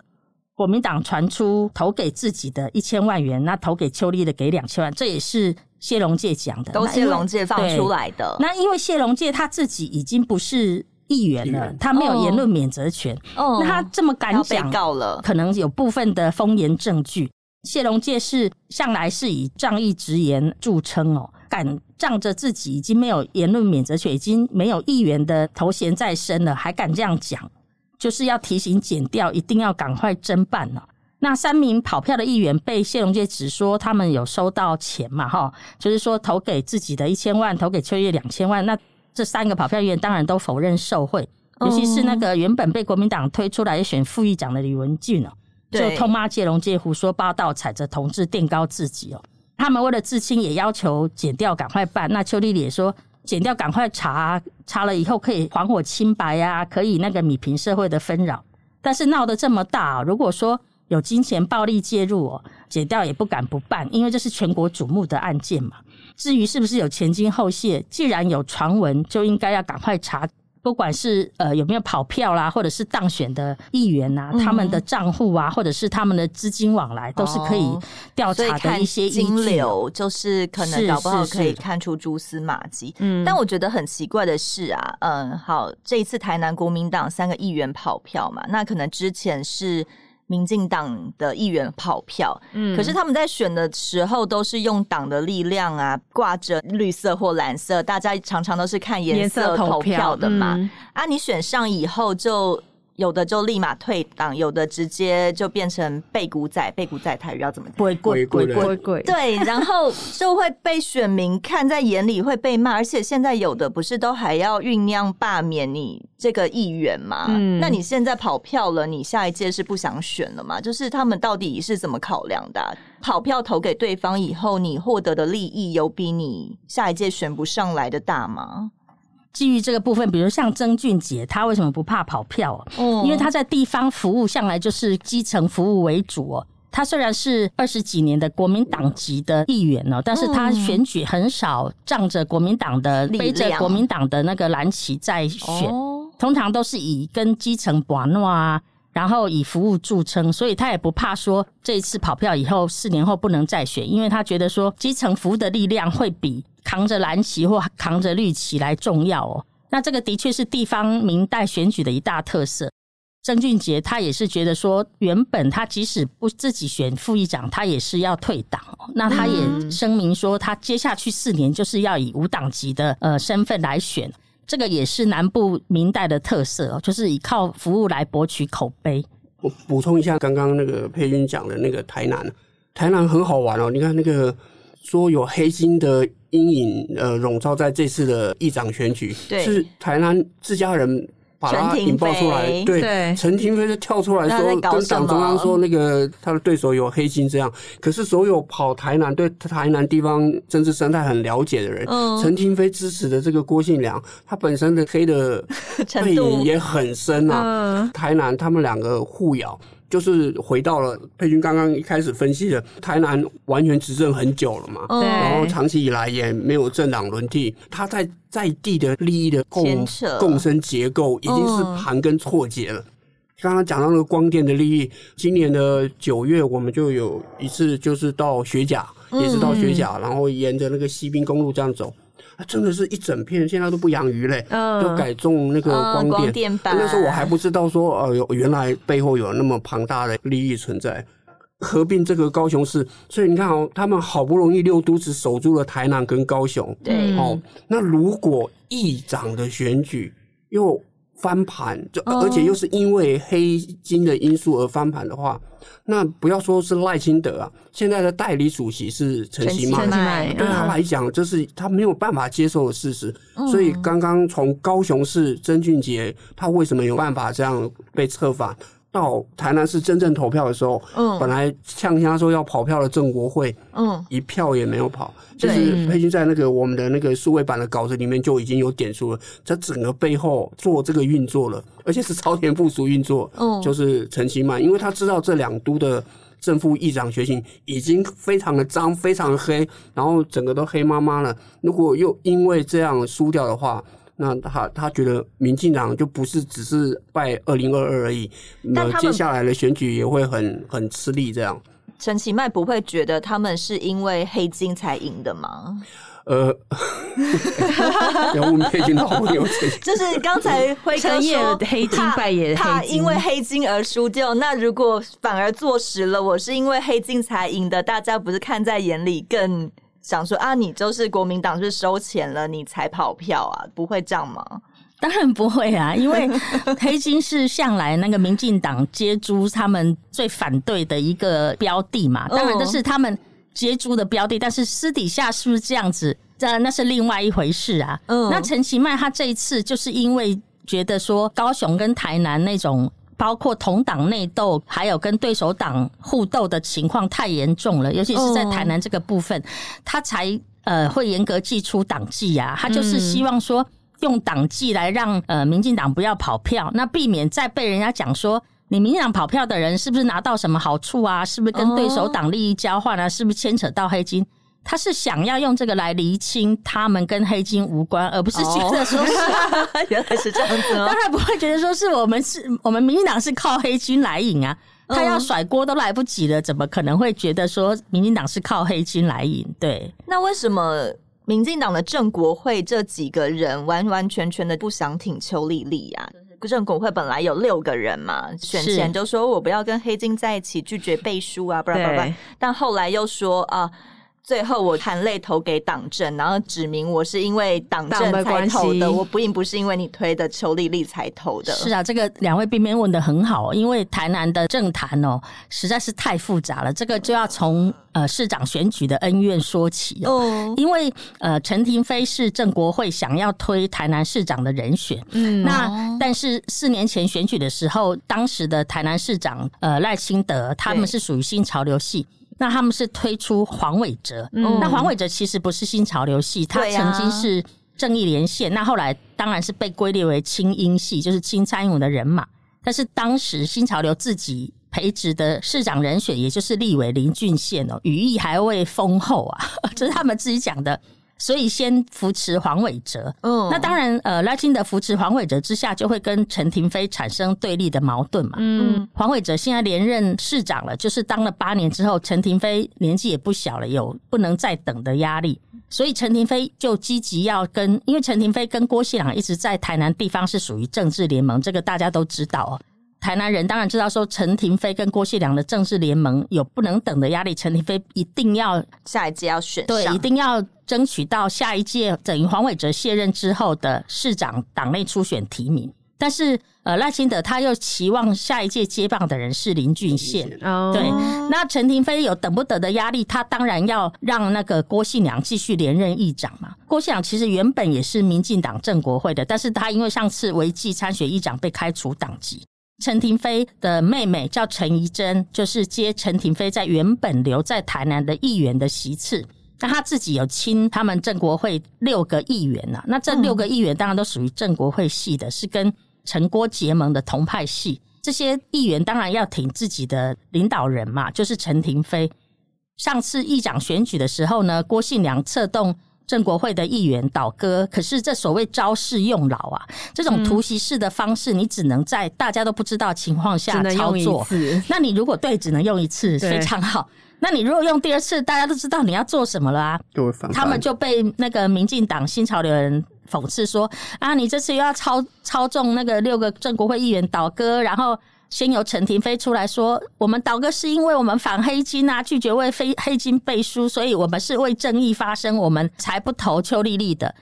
国民党传出投给自己的一千万元，那投给邱丽的给两千万，这也是谢龙介讲的，都谢龙介放出来的。那因为谢龙介他自己已经不是议员了，他没有言论免责权。哦，那他这么敢讲，告了，可能有部分的风言证据。谢龙介是向来是以仗义直言著称哦，敢仗着自己已经没有言论免责权，已经没有议员的头衔在身了，还敢这样讲，就是要提醒检调一定要赶快侦办了。那三名跑票的议员被谢龙介指说他们有收到钱嘛，哈，就是说投给自己的一千万，投给邱月两千万。那这三个跑票议员当然都否认受贿，尤其是那个原本被国民党推出来选副议长的李文俊哦。就痛骂谢龙介胡说八道，踩着同志垫高自己哦。他们为了自清，也要求剪掉赶快办。那邱丽丽也说，剪掉赶快查，查了以后可以还我清白呀，可以那个米平社会的纷扰。但是闹得这么大，如果说有金钱暴力介入哦，解掉也不敢不办，因为这是全国瞩目的案件嘛。至于是不是有前金后谢，既然有传闻，就应该要赶快查。不管是呃有没有跑票啦，或者是当选的议员呐、啊嗯，他们的账户啊，或者是他们的资金往来，都是可以调查的一些金流，就是可能搞不好可以看出蛛丝马迹。嗯，但我觉得很奇怪的是啊，嗯，好，这一次台南国民党三个议员跑票嘛，那可能之前是。民进党的议员跑票，嗯，可是他们在选的时候都是用党的力量啊，挂着绿色或蓝色，大家常常都是看颜色投票的嘛。嗯、啊，你选上以后就。有的就立马退党，有的直接就变成背古仔，背古仔台语要怎么讲？鬼鬼鬼鬼鬼。对，然后就会被选民看在眼里，会被骂。而且现在有的不是都还要酝酿罢免你这个议员吗？嗯，那你现在跑票了，你下一届是不想选了吗？就是他们到底是怎么考量的啊？跑票投给对方以后，你获得的利益有比你下一届选不上来的大吗？基于这个部分，比如像曾俊杰，他为什么不怕跑票？哦，因为他在地方服务向来就是基层服务为主哦。他虽然是二十几年的国民党籍的议员哦，但是他选举很少仗着国民党的背着国民党的那个蓝旗在选，通常都是以跟基层玩玩啊，然后以服务著称，所以他也不怕说这一次跑票以后四年后不能再选，因为他觉得说基层服务的力量会比。扛着蓝旗或扛着绿旗来重要哦，那这个的确是地方明代选举的一大特色。曾俊杰他也是觉得说，原本他即使不自己选副议长，他也是要退党。那他也声明说，他接下去四年就是要以无党籍的呃身份来选。这个也是南部明代的特色哦，就是以靠服务来博取口碑。我补充一下，刚刚那个佩君讲的那个台南，台南很好玩哦。你看那个说有黑金的。阴影呃笼罩在这次的议长选举，是台南自家人把他引爆出来，对，陈廷妃就跳出来说，跟党中央说那个他的对手有黑金这样。可是所有跑台南对台南地方政治生态很了解的人，陈廷妃支持的这个郭信良，他本身的黑的 *laughs* 背影也很深啊。台南他们两个互咬。就是回到了佩君刚刚一开始分析的，台南完全执政很久了嘛，然后长期以来也没有政党轮替，他在在地的利益的共共生结构已经是盘根错节了。刚刚讲到那个光电的利益，今年的九月我们就有一次就是到学甲，也是到学甲，然后沿着那个西滨公路这样走。真的是一整片，现在都不养鱼嘞，嗯，都改种那个光电。嗯、光电那时候我还不知道说，呃，有原来背后有那么庞大的利益存在。合并这个高雄市，所以你看哦，他们好不容易六都只守住了台南跟高雄，对，哦，那如果议长的选举又翻盘，就而且又是因为黑金的因素而翻盘的话。那不要说是赖清德啊，现在的代理主席是陈其迈，对他来讲，这是他没有办法接受的事实。嗯、所以刚刚从高雄市曾俊杰，他为什么有办法这样被策反？到台南市真正投票的时候，嗯，本来呛声说要跑票的郑国会，嗯，一票也没有跑。就是佩君在那个我们的那个数位版的稿子里面就已经有点出了，这整个背后做这个运作了，而且是朝田部署运作，嗯，就是陈其迈，因为他知道这两都的正副议长选情已经非常的脏，非常的黑，然后整个都黑麻麻了。如果又因为这样输掉的话，那他他觉得民进党就不是只是拜二零二二而已，那接下来的选举也会很很吃力。这样，陈其迈不会觉得他们是因为黑金才赢的吗？呃，要问黑金的好朋友，*laughs* 就是刚才辉哥说黑金败也他因为黑金而输掉。那如果反而坐实了，我是因为黑金才赢的，大家不是看在眼里更？想说啊，你就是国民党是收钱了，你才跑票啊？不会这样吗？当然不会啊，因为 *laughs* 黑金是向来那个民进党接猪他们最反对的一个标的嘛。当然这是他们接猪的标的，但是私底下是不是这样子？这那是另外一回事啊。嗯，那陈其迈他这一次就是因为觉得说高雄跟台南那种。包括同党内斗，还有跟对手党互斗的情况太严重了，尤其是在台南这个部分，他才呃会严格祭出党纪啊。他就是希望说用党纪来让呃民进党不要跑票，那避免再被人家讲说你民进党跑票的人是不是拿到什么好处啊？是不是跟对手党利益交换啊？是不是牵扯到黑金？他是想要用这个来厘清他们跟黑金无关，而不是觉得说是、哦、*laughs* 原来是这样子。当然不会觉得说是我们是我们民进党是靠黑金来赢啊，他要甩锅都来不及了，怎么可能会觉得说民进党是靠黑金来赢？对，那为什么民进党的郑国会这几个人完完全全的不想挺邱丽丽啊？正国会本来有六个人嘛，选前就说我不要跟黑金在一起，拒绝背书啊，不然不然，但后来又说啊。最后我含泪投给党政，然后指明我是因为党政才投的，我并不是因为你推的邱丽丽才投的。是啊，这个两位辩辩问的很好，因为台南的政坛哦实在是太复杂了，这个就要从呃市长选举的恩怨说起哦。因为呃陈亭妃是郑国会想要推台南市长的人选，嗯，那但是四年前选举的时候，当时的台南市长呃赖清德他们是属于新潮流系。那他们是推出黄伟哲，嗯、那黄伟哲其实不是新潮流系，他曾经是正义连线，啊、那后来当然是被归列为清音系，就是清蔡英文的人马。但是当时新潮流自己培植的市长人选，也就是立委林俊宪哦，羽翼还未丰厚啊，*laughs* 这是他们自己讲的。所以先扶持黄伟哲，嗯，那当然，呃，赖清德扶持黄伟哲之下，就会跟陈亭妃产生对立的矛盾嘛，嗯，黄伟哲现在连任市长了，就是当了八年之后，陈亭妃年纪也不小了，有不能再等的压力，所以陈亭妃就积极要跟，因为陈亭妃跟郭谢良一直在台南地方是属于政治联盟，这个大家都知道哦。台南人当然知道，说陈亭妃跟郭细良的政治联盟有不能等的压力，陈亭妃一定要下一届要选，对，一定要争取到下一届等于黄伟哲卸任之后的市长党内初选提名。但是，呃，赖清德他又期望下一届接棒的人是林俊宪，哦，对，那陈亭妃有等不得的压力，他当然要让那个郭信良继续连任议长嘛。郭信良其实原本也是民进党政国会的，但是他因为上次违纪参选议长被开除党籍。陈廷妃的妹妹叫陈怡贞，就是接陈廷妃在原本留在台南的议员的席次。那他自己有亲他们正国会六个议员呐、那这六个议员当然都属于正国会系的，是跟陈郭结盟的同派系。这些议员当然要挺自己的领导人嘛，就是陈廷妃。上次议长选举的时候呢，郭信良策动。正国会的议员倒戈，可是这所谓招式用老啊，这种突袭式的方式，你只能在大家都不知道情况下操作。那你如果对，只能用一次，非常好。那你如果用第二次，大家都知道你要做什么了啊。他们就被那个民进党新潮流人讽刺说啊，你这次又要操操纵那个六个正国会议员倒戈，然后。先由陈亭飞出来说，我们倒戈是因为我们反黑金啊，拒绝为非黑金背书，所以我们是为正义发声，我们才不投邱丽丽的。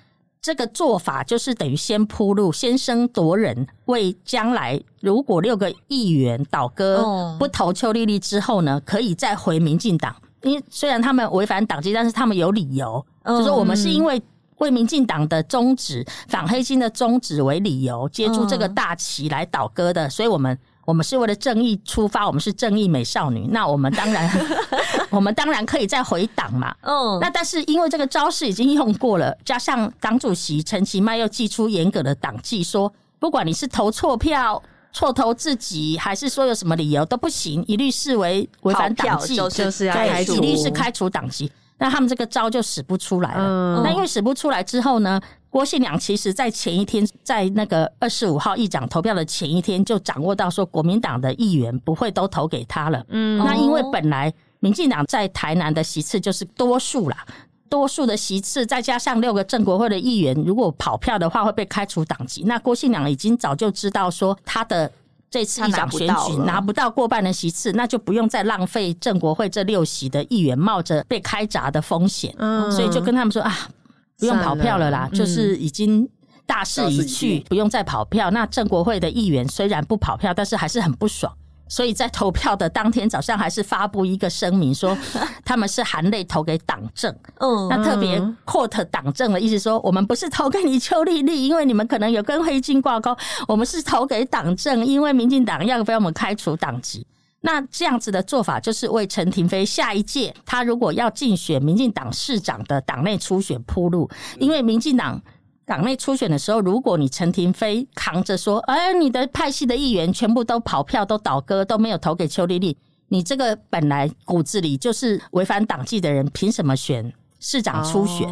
这个做法就是等于先铺路，先声夺人，为将来如果六个议员倒戈不投邱丽丽之后呢，可以再回民进党。因为虽然他们违反党纪，但是他们有理由，就是说我们是因为为民进党的宗旨、反黑金的宗旨为理由，接住这个大旗来倒戈的，所以我们。我们是为了正义出发，我们是正义美少女，*laughs* 那我们当然，*laughs* 我们当然可以再回党嘛。嗯，那但是因为这个招式已经用过了，加上党主席陈其迈又祭出严格的党纪，说不管你是投错票、错投自己，还是说有什么理由都不行，一律视为违反党纪，就是要开除，一律是开除党籍。那他们这个招就使不出来了。嗯，那因为使不出来之后呢，郭信良其实在前一天，在那个二十五号议长投票的前一天，就掌握到说国民党的议员不会都投给他了。嗯，那因为本来民进党在台南的席次就是多数啦，多数的席次再加上六个正国会的议员，如果跑票的话会被开除党籍。那郭信良已经早就知道说他的这次议长选举拿不到过半的席次，那就不用再浪费正国会这六席的议员冒着被开闸的风险。嗯，所以就跟他们说啊。不用跑票了啦，了就是已经大势已去，不用再跑票。那郑国会的议员虽然不跑票，但是还是很不爽，所以在投票的当天早上，还是发布一个声明说 *laughs* 他们是含泪投给党政。嗯，那特别 quote 党政的意思说，我们不是投给你邱丽丽，因为你们可能有跟黑金挂钩，我们是投给党政，因为民进党要被我们开除党籍。那这样子的做法，就是为陈亭妃下一届他如果要竞选民进党市长的党内初选铺路。因为民进党党内初选的时候，如果你陈亭妃扛着说，哎，你的派系的议员全部都跑票、都倒戈、都没有投给邱丽丽，你这个本来骨子里就是违反党纪的人，凭什么选市长初选？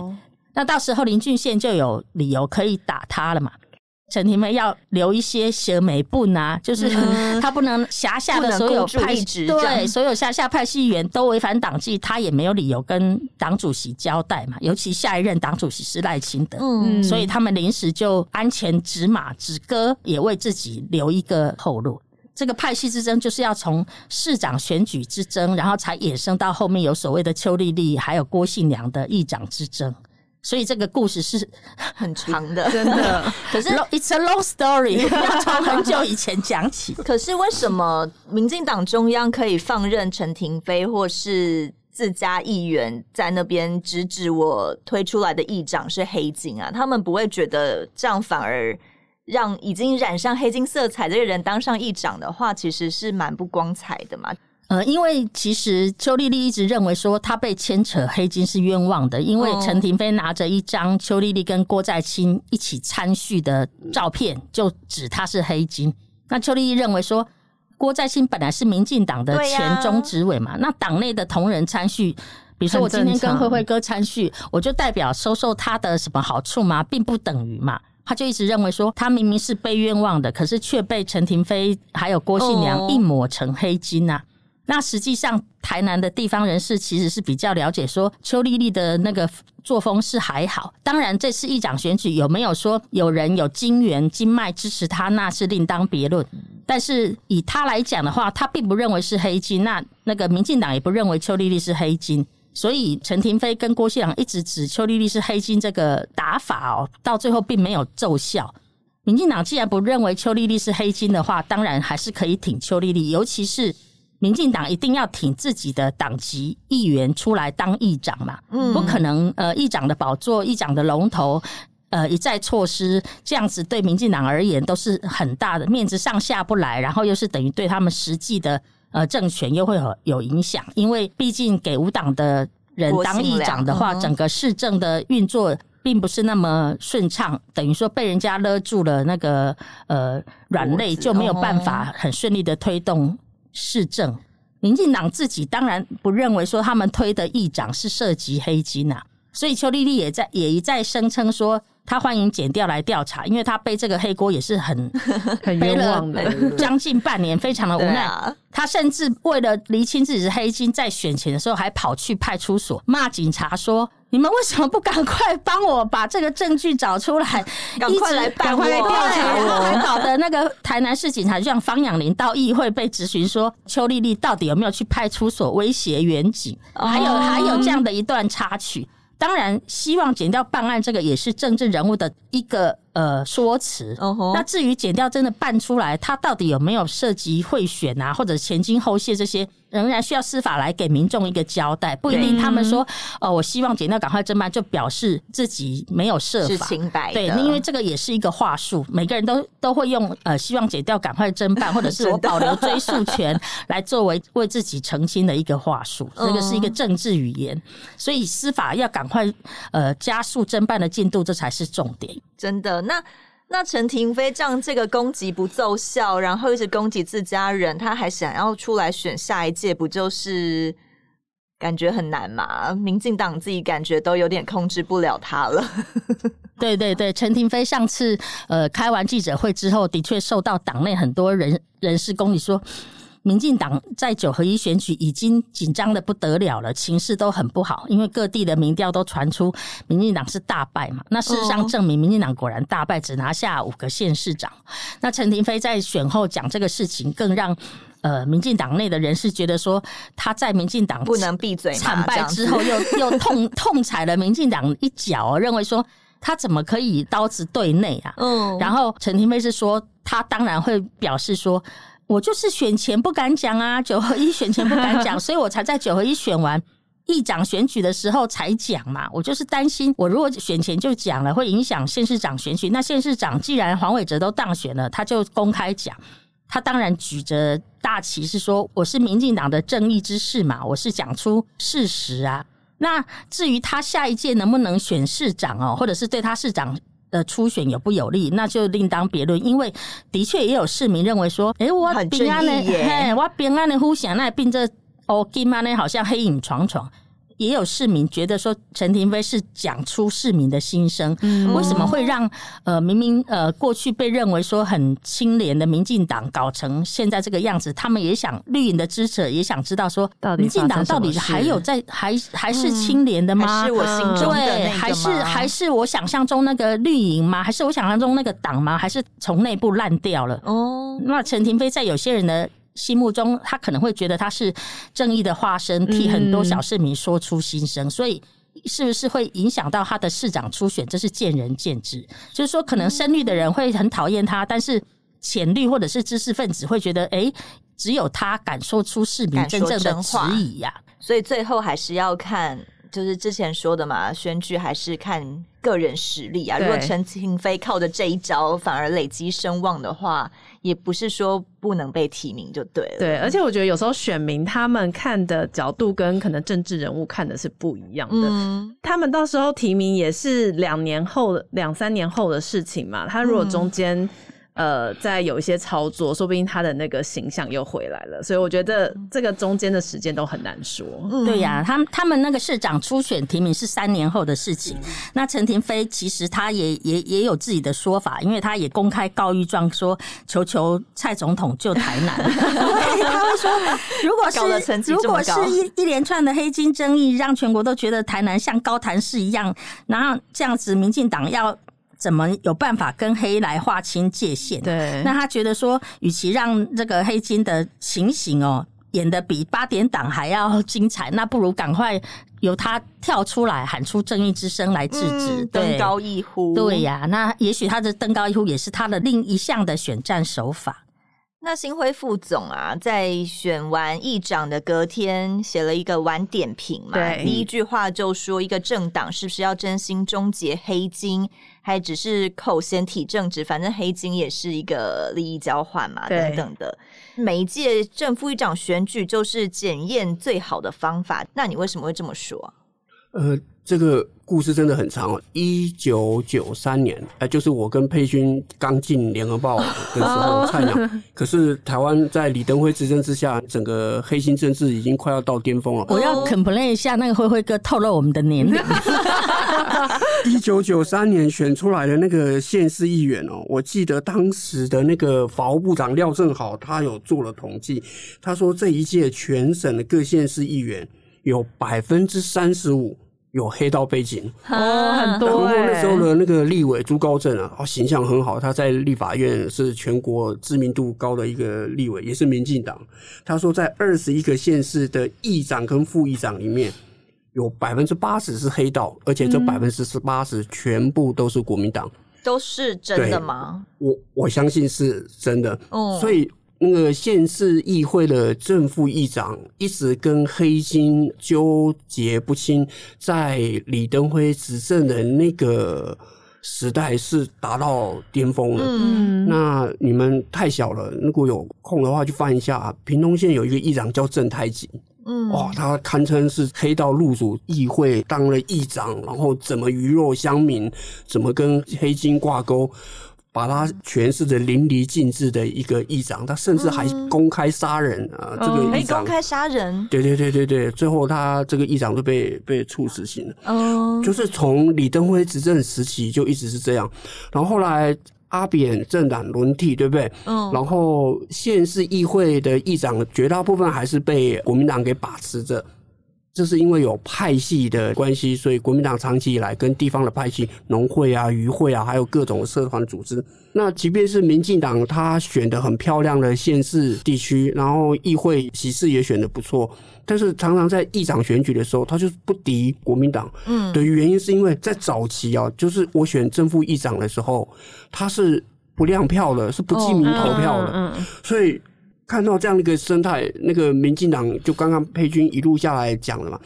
那到时候林俊宪就有理由可以打他了嘛。陈廷妹要留一些小美不拿，就是 *laughs* 他不能辖下的所有派系，对所有辖下派系议员都违反党纪，他也没有理由跟党主席交代嘛。尤其下一任党主席是赖清德，嗯，所以他们临时就鞍前指马止戈，也为自己留一个后路。这个派系之争就是要从市长选举之争，然后才衍生到后面有所谓的邱丽丽，还有郭信良的议长之争。所以这个故事是 *laughs* 很长的，真的。*laughs* 可是 it's a long story，*laughs* 要从很久以前讲起。可是为什么民进党中央可以放任陈廷飞或是自家议员在那边直指我推出来的议长是黑金啊？他们不会觉得这样反而让已经染上黑金色彩的这个人当上议长的话，其实是蛮不光彩的嘛？呃，因为其实邱丽丽一直认为说她被牵扯黑金是冤枉的，因为陈廷飞拿着一张邱丽丽跟郭在清一起参叙的照片，就指她是黑金。那邱丽丽认为说，郭在清本来是民进党的前中执委嘛，那党内的同仁参叙，比如说我今天跟慧慧哥参叙，我就代表收受他的什么好处吗？并不等于嘛。他就一直认为说，他明明是被冤枉的，可是却被陈廷飞还有郭信良一抹成黑金啊。那实际上，台南的地方人士其实是比较了解，说邱丽丽的那个作风是还好。当然，这次议长选举有没有说有人有金源金脉支持他，那是另当别论。但是以他来讲的话，他并不认为是黑金。那那个民进党也不认为邱丽丽是黑金。所以陈廷妃跟郭信良一直指邱丽丽是黑金，这个打法哦，到最后并没有奏效。民进党既然不认为邱丽丽是黑金的话，当然还是可以挺邱丽丽，尤其是。民进党一定要挺自己的党籍议员出来当议长嘛？嗯，不可能呃，议长的宝座、议长的龙头，呃，一再错失，这样子对民进党而言都是很大的面子上下不来，然后又是等于对他们实际的呃政权又会有有影响，因为毕竟给无党的人当议长的话，整个市政的运作并不是那么顺畅，等于说被人家勒住了那个呃软肋，就没有办法很顺利的推动。市政，民进党自己当然不认为说他们推的议长是涉及黑金啊，所以邱丽丽也在也一再声称说，他欢迎检调来调查，因为他背这个黑锅也是很 *laughs* 很冤枉的，将近半年，非常的无奈。他甚至为了厘清自己是黑金，在选前的时候还跑去派出所骂警察说。你们为什么不赶快帮我把这个证据找出来？*laughs* 赶快来办，赶快来调查我！然后还搞得那个台南市警察就像方养林到议会被质询说，邱丽丽到底有没有去派出所威胁员警？还有还有这样的一段插曲。当然，希望减掉办案，这个也是政治人物的一个。呃，说辞。Uh-huh. 那至于减掉真的办出来，他到底有没有涉及贿选啊，或者前金后谢这些，仍然需要司法来给民众一个交代。不一定他们说，哦、呃，我希望检调赶快侦办，就表示自己没有设法。是清白的。对，因为这个也是一个话术，每个人都都会用呃，希望检调赶快侦办，*laughs* 或者是我保留追诉权，来作为为自己澄清的一个话术。这个是一个政治语言，所以司法要赶快呃加速侦办的进度，这才是重点。真的。那那陈廷妃这样这个攻击不奏效，然后一直攻击自家人，他还想要出来选下一届，不就是感觉很难嘛。民进党自己感觉都有点控制不了他了。*laughs* 对对对，陈廷妃上次呃开完记者会之后，的确受到党内很多人人士攻击说。民进党在九合一选举已经紧张的不得了了，情势都很不好，因为各地的民调都传出民进党是大败嘛。那事实上证明民进党果然大败，只拿下五个县市长。那陈亭妃在选后讲这个事情，更让呃民进党内的人士觉得说他在民进党不能闭嘴，惨败之后又又痛 *laughs* 痛踩了民进党一脚，认为说他怎么可以刀子对内啊？嗯，然后陈亭妃是说他当然会表示说。我就是选前不敢讲啊，九合一选前不敢讲，*laughs* 所以我才在九合一选完议长选举的时候才讲嘛。我就是担心，我如果选前就讲了，会影响县市长选举。那县市长既然黄伟哲都当选了，他就公开讲，他当然举着大旗是说我是民进党的正义之士嘛，我是讲出事实啊。那至于他下一届能不能选市长哦，或者是对他市长。的初选有不有利，那就另当别论。因为的确也有市民认为说，哎、欸，我平安的，嘿，我平安的呼响，那并这哦，金妈呢好像黑影幢幢。也有市民觉得说，陈廷妃是讲出市民的心声。嗯，为什么会让呃明明呃过去被认为说很清廉的民进党搞成现在这个样子？他们也想绿营的支持者也想知道说，民进党到底还有在还还是清廉的吗？还是我心中的那个吗？还是还是我想象中那个绿营吗？还是我想象中那个党吗？还是从内部烂掉了？哦，那陈廷妃在有些人的。心目中，他可能会觉得他是正义的化身，替很多小市民说出心声，嗯、所以是不是会影响到他的市长初选？这是见仁见智。就是说，可能深绿的人会很讨厌他，但是浅绿或者是知识分子会觉得，哎，只有他敢说出市民真正的质疑呀。所以最后还是要看，就是之前说的嘛，选举还是看个人实力啊。如果陈庆飞靠着这一招反而累积声望的话，也不是说不能被提名就对了。对，而且我觉得有时候选民他们看的角度跟可能政治人物看的是不一样的。嗯，他们到时候提名也是两年后、两三年后的事情嘛。他如果中间，嗯呃，在有一些操作，说不定他的那个形象又回来了。所以我觉得这个中间的时间都很难说。嗯、对呀、啊，他们他们那个市长初选提名是三年后的事情。嗯、那陈亭妃其实他也也也有自己的说法，因为他也公开告御状说，求求蔡总统救台南。*laughs* 他会说，如果是如果是一一连串的黑金争议，让全国都觉得台南像高谭市一样，然后这样子，民进党要。怎么有办法跟黑来划清界限？对，那他觉得说，与其让这个黑金的情形哦演得比八点档还要精彩，那不如赶快由他跳出来喊出正义之声来制止，嗯、登高一呼。对呀、啊，那也许他的登高一呼也是他的另一项的选战手法。那新辉副总啊，在选完议长的隔天，写了一个晚点评嘛。第一句话就说，一个政党是不是要真心终结黑金，还只是口嫌体正直？反正黑金也是一个利益交换嘛，等等的。每一届正副议长选举就是检验最好的方法。那你为什么会这么说？呃。这个故事真的很长哦。一九九三年，哎，就是我跟佩君刚进联合报的时候，菜鸟。*laughs* 可是台湾在李登辉执政之下，整个黑心政治已经快要到巅峰了。我要 complain 一下，那个辉辉哥透露我们的年龄。*laughs* 一九九三年选出来的那个县市议员哦，我记得当时的那个法务部长廖正豪，他有做了统计，他说这一届全省的各县市议员有百分之三十五。有黑道背景 *laughs* 哦，很多。然后那时候的那个立委朱高正啊，哦，形象很好，他在立法院是全国知名度高的一个立委，也是民进党。他说，在二十一个县市的议长跟副议长里面，有百分之八十是黑道，而且这百分之十八十全部都是国民党。都是真的吗？我我相信是真的。哦，所以。那个县市议会的正副议长一直跟黑金纠结不清，在李登辉执政的那个时代是达到巅峰了。嗯，那你们太小了，如果有空的话去翻一下，屏东县有一个议长叫郑太吉。嗯，哇，他堪称是黑道入主议会当了议长，然后怎么鱼肉乡民，怎么跟黑金挂钩。把他诠释的淋漓尽致的一个议长，他甚至还公开杀人啊！这个议长公开杀人，对对对对对，最后他这个议长就被被处死刑了。哦，就是从李登辉执政时期就一直是这样，然后后来阿扁政党轮替，对不对？嗯，然后县市议会的议长绝大部分还是被国民党给把持着。这是因为有派系的关系，所以国民党长期以来跟地方的派系、农会啊、渔会啊，还有各种社团组织。那即便是民进党，他选的很漂亮的县市地区，然后议会席次也选的不错，但是常常在议长选举的时候，他就是不敌国民党。嗯，的原因是因为在早期啊，就是我选正副议长的时候，他是不亮票的，是不记名投票的，哦、嗯，所以。看到这样的一个生态，那个民进党就刚刚佩君一路下来讲了嘛，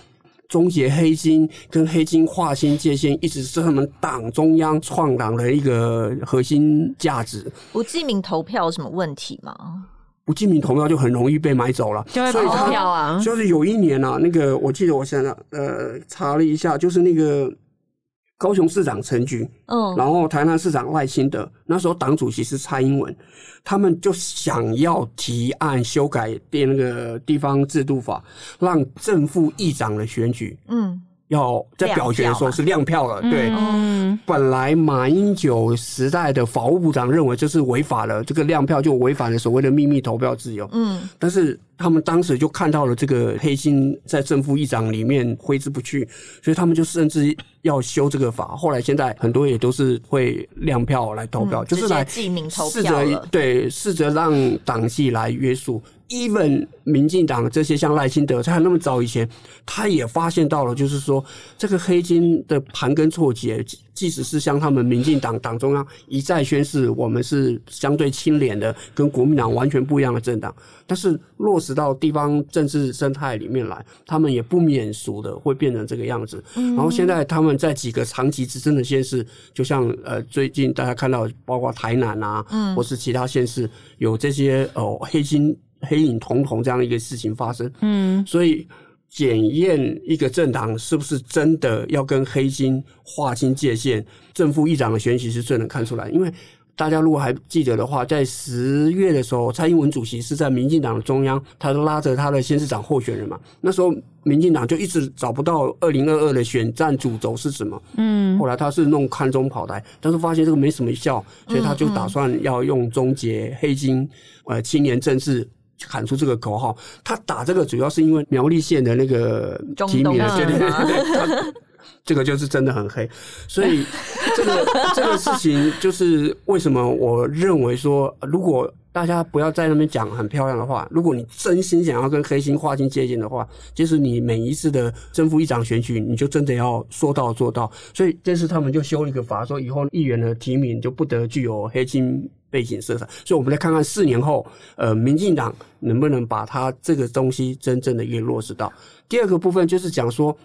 终结黑金跟黑金划清界限，一直是他们党中央创党的一个核心价值。不记名投票有什么问题吗？不记名投票就很容易被买走了，就会跑票啊。就是有一年啊，那个我记得我想想呃查了一下，就是那个。高雄市长陈菊，嗯，然后台南市长赖清德，那时候党主席是蔡英文，他们就想要提案修改那个地方制度法，让正副议长的选举，嗯。要在表决的时候是亮票了，对。嗯，本来马英九时代的法务部长认为这是违法了，这个亮票就违反了所谓的秘密投票自由。嗯，但是他们当时就看到了这个黑心在正副议长里面挥之不去，所以他们就甚至要修这个法。后来现在很多也都是会亮票来投票，就是来记名投票，试着对，试着让党纪来约束。Even 民进党这些像赖清德，在那么早以前，他也发现到了，就是说这个黑金的盘根错节，即使是像他们民进党党中央一再宣示我们是相对清廉的，跟国民党完全不一样的政党，但是落实到地方政治生态里面来，他们也不免俗的会变成这个样子。然后现在他们在几个长期执政的县市，就像呃最近大家看到，包括台南啊，嗯，或是其他县市有这些哦黑金。黑影统统这样一个事情发生，嗯，所以检验一个政党是不是真的要跟黑金划清界限，正副议长的选举是最能看出来。因为大家如果还记得的话，在十月的时候，蔡英文主席是在民进党的中央，他都拉着他的县市长候选人嘛。那时候民进党就一直找不到二零二二的选战主轴是什么，嗯，后来他是弄看中跑台，但是发现这个没什么效，所以他就打算要用终结黑金，呃，青年政治。喊出这个口号，他打这个主要是因为苗栗县的那个提名，对对对对，这个就是真的很黑，所以 *laughs* 这个这个事情就是为什么我认为说，如果大家不要在那边讲很漂亮的话，如果你真心想要跟黑心划清界限的话，就是你每一次的正副议长选举，你就真的要说到做到。所以这次他们就修了一个法，说以后议员的提名就不得具有黑金。背景色彩，所以我们来看看四年后，呃，民进党能不能把它这个东西真正的一个落实到。第二个部分就是讲说，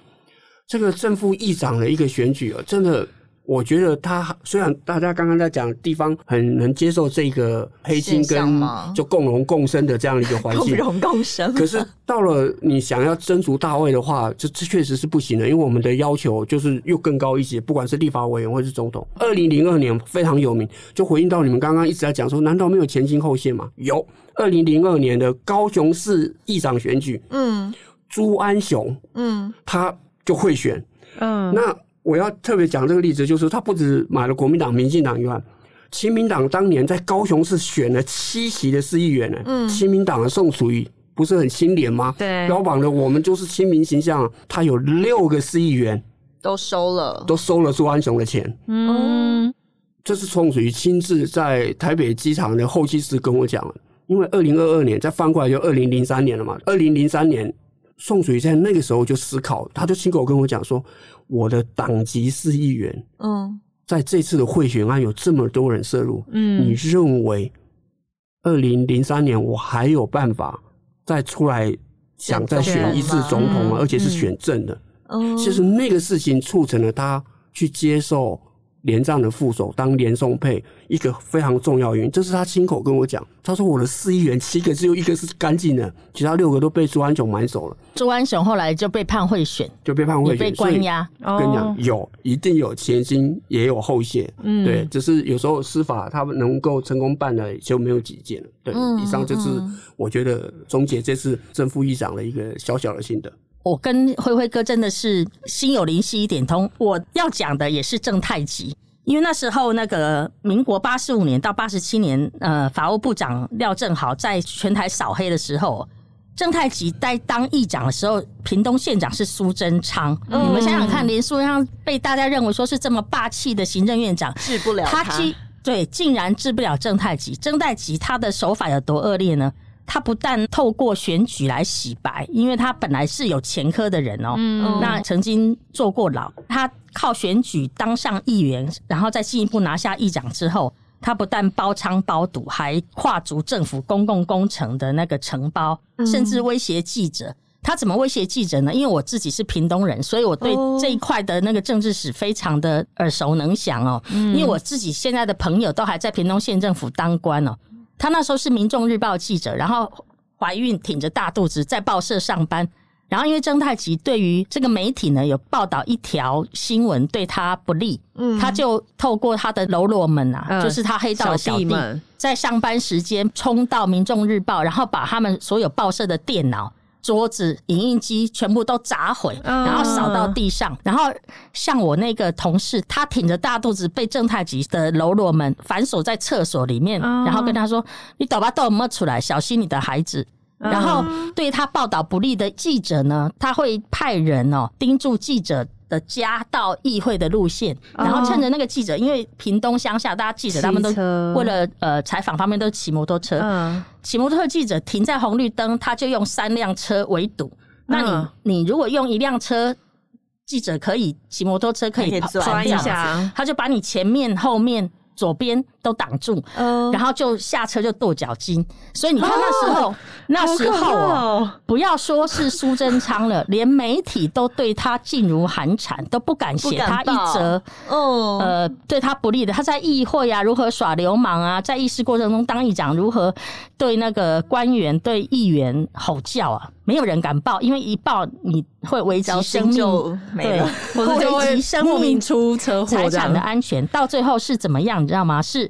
这个正副议长的一个选举啊，真的。我觉得他虽然大家刚刚在讲地方很能接受这个黑金跟就共荣共生的这样一个环境，共荣共生。*laughs* 可是到了你想要争逐大位的话，这这确实是不行的，因为我们的要求就是又更高一些，不管是立法委员或是总统。二零零二年非常有名，就回应到你们刚刚一直在讲说，难道没有前金后线吗？有，二零零二年的高雄市议长选举，嗯，朱安雄，嗯，他就会选，嗯，那。我要特别讲这个例子，就是他不止买了国民党、民进党以外，亲民党当年在高雄市选了七席的市议员呢。嗯，亲民党的宋楚瑜不是很清廉吗？对，标榜的我们就是亲民形象。他有六个市议员都收了，都收了朱安雄的钱。嗯，这是宋楚瑜亲自在台北机场的候机室跟我讲的。因为二零二二年再翻过来就二零零三年了嘛。二零零三年，宋楚瑜在那个时候就思考，他就亲口跟我讲说。我的党籍是议员，嗯，在这次的贿选案有这么多人涉入，嗯，你认为二零零三年我还有办法再出来想再选一次总统吗？而且是选正的，嗯，其实那个事情促成了他去接受连战的副手当连宋配，一个非常重要原因，这是他亲口跟我讲。他说我的四亿元七个只有一个是干净的，其他六个都被朱安雄买走了。朱安雄后来就被判贿选，就被判贿选，被关押。我跟你讲，有一定有前金，也有后谢。嗯，对，只是有时候司法他们能够成功办的就没有几件了。对，嗯、以上就是我觉得终结这次正副议长的一个小小的心得。我跟辉辉哥真的是心有灵犀一点通。我要讲的也是正太极，因为那时候那个民国八十五年到八十七年，呃，法务部长廖正豪在全台扫黑的时候，正太极在当议长的时候，屏东县长是苏贞昌。嗯、你们想想看，连苏贞昌被大家认为说是这么霸气的行政院长，治不了他，他竟对竟然治不了正太极。正太极他的手法有多恶劣呢？他不但透过选举来洗白，因为他本来是有前科的人哦、喔，嗯，那曾经坐过牢。他靠选举当上议员，然后再进一步拿下议长之后，他不但包娼包赌，还跨足政府公共工程的那个承包，甚至威胁记者。他怎么威胁记者呢？因为我自己是屏东人，所以我对这一块的那个政治史非常的耳熟能详哦、喔。因为我自己现在的朋友都还在屏东县政府当官哦、喔。他那时候是《民众日报》记者，然后怀孕挺着大肚子在报社上班，然后因为曾太极对于这个媒体呢有报道一条新闻对他不利，嗯，他就透过他的喽啰们啊，嗯、就是他黑道的小弟，小弟们，在上班时间冲到《民众日报》，然后把他们所有报社的电脑。桌子、影印机全部都砸毁，然后扫到地上。Uh. 然后像我那个同事，他挺着大肚子被正太级的喽啰们反锁在厕所里面，uh. 然后跟他说：“你倒吧倒摸出来，小心你的孩子。” uh. 然后对他报道不利的记者呢，他会派人哦盯住记者的家到议会的路线，然后趁着那个记者，因为屏东乡下，大家记者他们都为了呃采访方面都骑摩托车，骑摩托车记者停在红绿灯，他就用三辆车围堵。那你你如果用一辆车，记者可以骑摩托车可以转一下，他就把你前面后面。左边都挡住，然后就下车就跺脚筋，所以你看那时候，那时候不要说是苏贞昌了，连媒体都对他噤如寒蝉，都不敢写他一则，呃，对他不利的。他在议会啊，如何耍流氓啊，在议事过程中当议长如何对那个官员、对议员吼叫啊。没有人敢报，因为一报你会危及生命，对，会危及生命出车祸、财产的安全。到最后是怎么样，你知道吗？是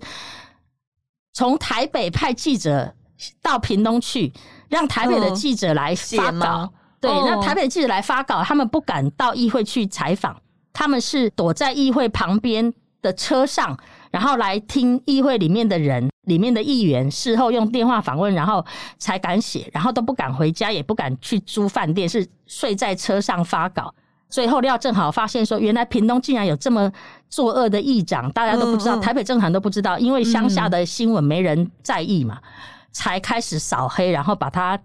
从台北派记者到屏东去，让台北的记者来发稿。对，那台北记者来发稿，他们不敢到议会去采访，他们是躲在议会旁边的车上，然后来听议会里面的人。里面的议员事后用电话访问，然后才敢写，然后都不敢回家，也不敢去租饭店，是睡在车上发稿。最后廖正好发现说，原来屏东竟然有这么作恶的议长，大家都不知道，台北政坛都不知道，因为乡下的新闻没人在意嘛，才开始扫黑，然后把他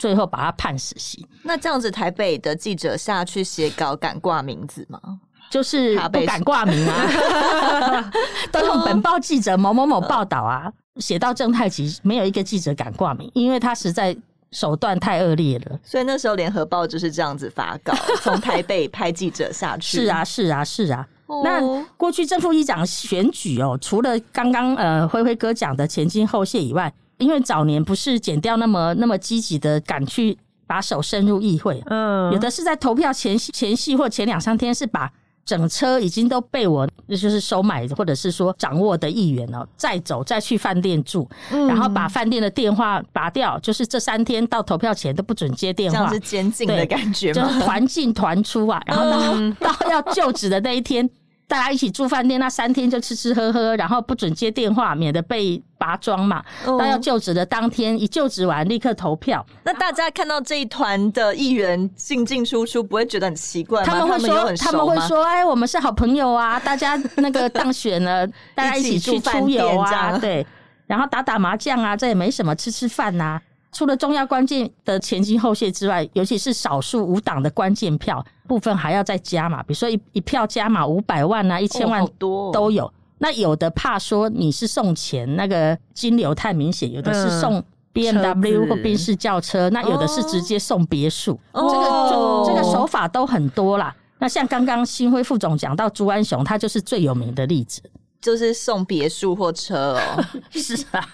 最后把他判死刑。那这样子，台北的记者下去写稿敢挂名字吗？就是不敢挂名啊，*laughs* 都用本报记者某某某报道啊，写到正太极，没有一个记者敢挂名，因为他实在手段太恶劣了。所以那时候联合报就是这样子发稿，*laughs* 从台北派记者下去。是啊，是啊，是啊。那过去正副议长选举哦，除了刚刚呃辉辉哥讲的前金后谢以外，因为早年不是减掉那么那么积极的敢去把手伸入议会，嗯，有的是在投票前夕前夕或前两三天是把。整车已经都被我，就是收买或者是说掌握的议员哦，再走再去饭店住，嗯、然后把饭店的电话拔掉，就是这三天到投票前都不准接电话，这样是监禁的感觉吗？就是团进团出啊，然后到、嗯、到要就职的那一天。大家一起住饭店，那三天就吃吃喝喝，然后不准接电话，免得被拔庄嘛。那、嗯、要就职的当天，一就职完立刻投票。那大家看到这一团的议员进进出出，不会觉得很奇怪吗？他们会说，他们会说，哎，我们是好朋友啊，*laughs* 大家那个当选了，大家一起去出游啊，对，然后打打麻将啊，这也没什么，吃吃饭呐、啊。除了重要关键的前金后谢之外，尤其是少数无党的关键票部分，还要再加码。比如说一一票加码五百万啊，一千万都有。那有的怕说你是送钱，那个金流太明显；有的是送 BMW 或宾士轿车，那有的是直接送别墅。这个这个手法都很多啦。那像刚刚新辉副总讲到朱安雄，他就是最有名的例子，就是送别墅或车哦。*laughs* 是啊，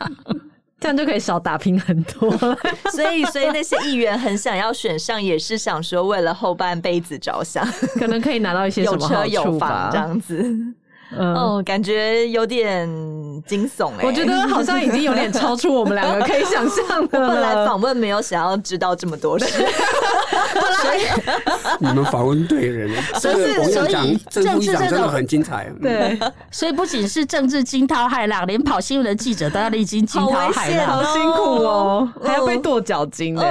这样就可以少打拼很多。*laughs* 所以，所以那些议员很想要选上，也是想说为了后半辈子着想，可能可以拿到一些什么有车有房这样子。嗯、哦，感觉有点惊悚哎、欸！我觉得好像已经有点超出我们两个可以想象的了。*laughs* 本来访问没有想要知道这么多事，*laughs* 所以你们访问对人了。所以，所以政治真的很精彩。对，所以不仅是政治惊涛骇浪，连跑新闻的记者都要历经惊涛骇浪，好辛苦哦，还要被跺脚筋哎。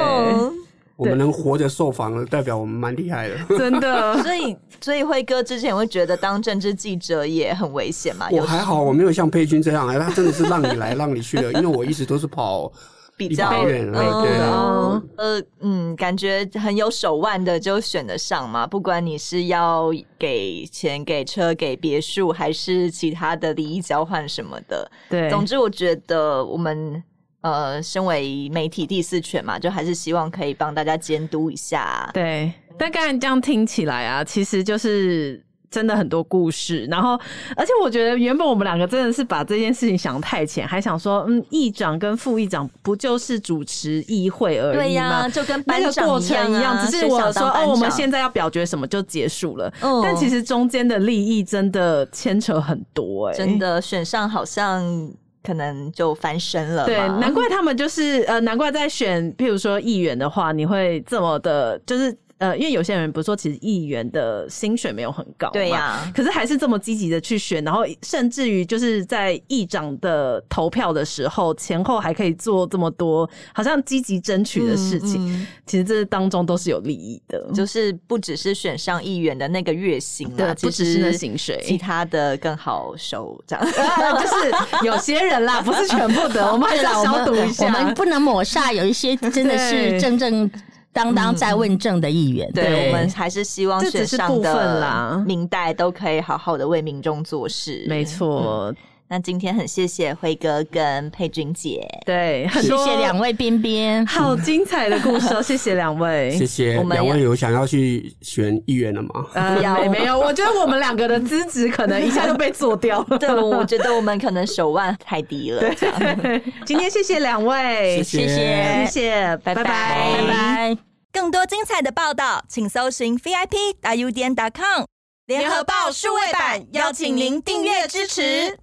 我们能活着受访了，代表我们蛮厉害的，*laughs* 真的。*laughs* 所以，所以辉哥之前会觉得当政治记者也很危险嘛？我还好，我没有像佩君这样，哎，他真的是让你来，让你去的，因为我一直都是跑比较远，对啊，呃，嗯，感觉很有手腕的就选得上嘛。不管你是要给钱、给车、给别墅，还是其他的利益交换什么的，对，总之我觉得我们。呃，身为媒体第四权嘛，就还是希望可以帮大家监督一下。对，但刚才这样听起来啊，其实就是真的很多故事。然后，而且我觉得原本我们两个真的是把这件事情想太浅，还想说，嗯，议长跟副议长不就是主持议会而已吗？对呀、啊，就跟班长一样、啊、那个过程一样，只是我说哦，我们现在要表决什么就结束了。嗯，但其实中间的利益真的牵扯很多、欸，哎，真的选上好像。可能就翻身了。对，难怪他们就是呃，难怪在选，譬如说议员的话，你会这么的，就是。呃，因为有些人不是说，其实议员的薪水没有很高，对呀、啊，可是还是这么积极的去选，然后甚至于就是在议长的投票的时候，前后还可以做这么多，好像积极争取的事情。嗯嗯、其实这当中都是有利益的，就是不只是选上议员的那个月薪啊，对，不只是那薪水，其他的更好收，这样。就是有些人啦，不是全部的，我们还是要消毒一下，我们不能抹煞，有一些真的是真正。当当在问政的议员，嗯、对，对。我们还是希望选上的民代都可以好好的为民众做事。没错、嗯，那今天很谢谢辉哥跟佩君姐，对，谢谢两位边边，好精彩的故事哦！*laughs* 谢谢两位，谢谢。我们两位有想要去选议员了吗？呃，*laughs* 没没有，我觉得我们两个的资质可能一下就被做掉了。*laughs* 对，我觉得我们可能手腕太低了。这样，今天谢谢两位，谢谢，谢谢，拜拜，拜拜。更多精彩的报道，请搜寻 VIP 大 U 点 com 联合报数位版，邀请您订阅支持。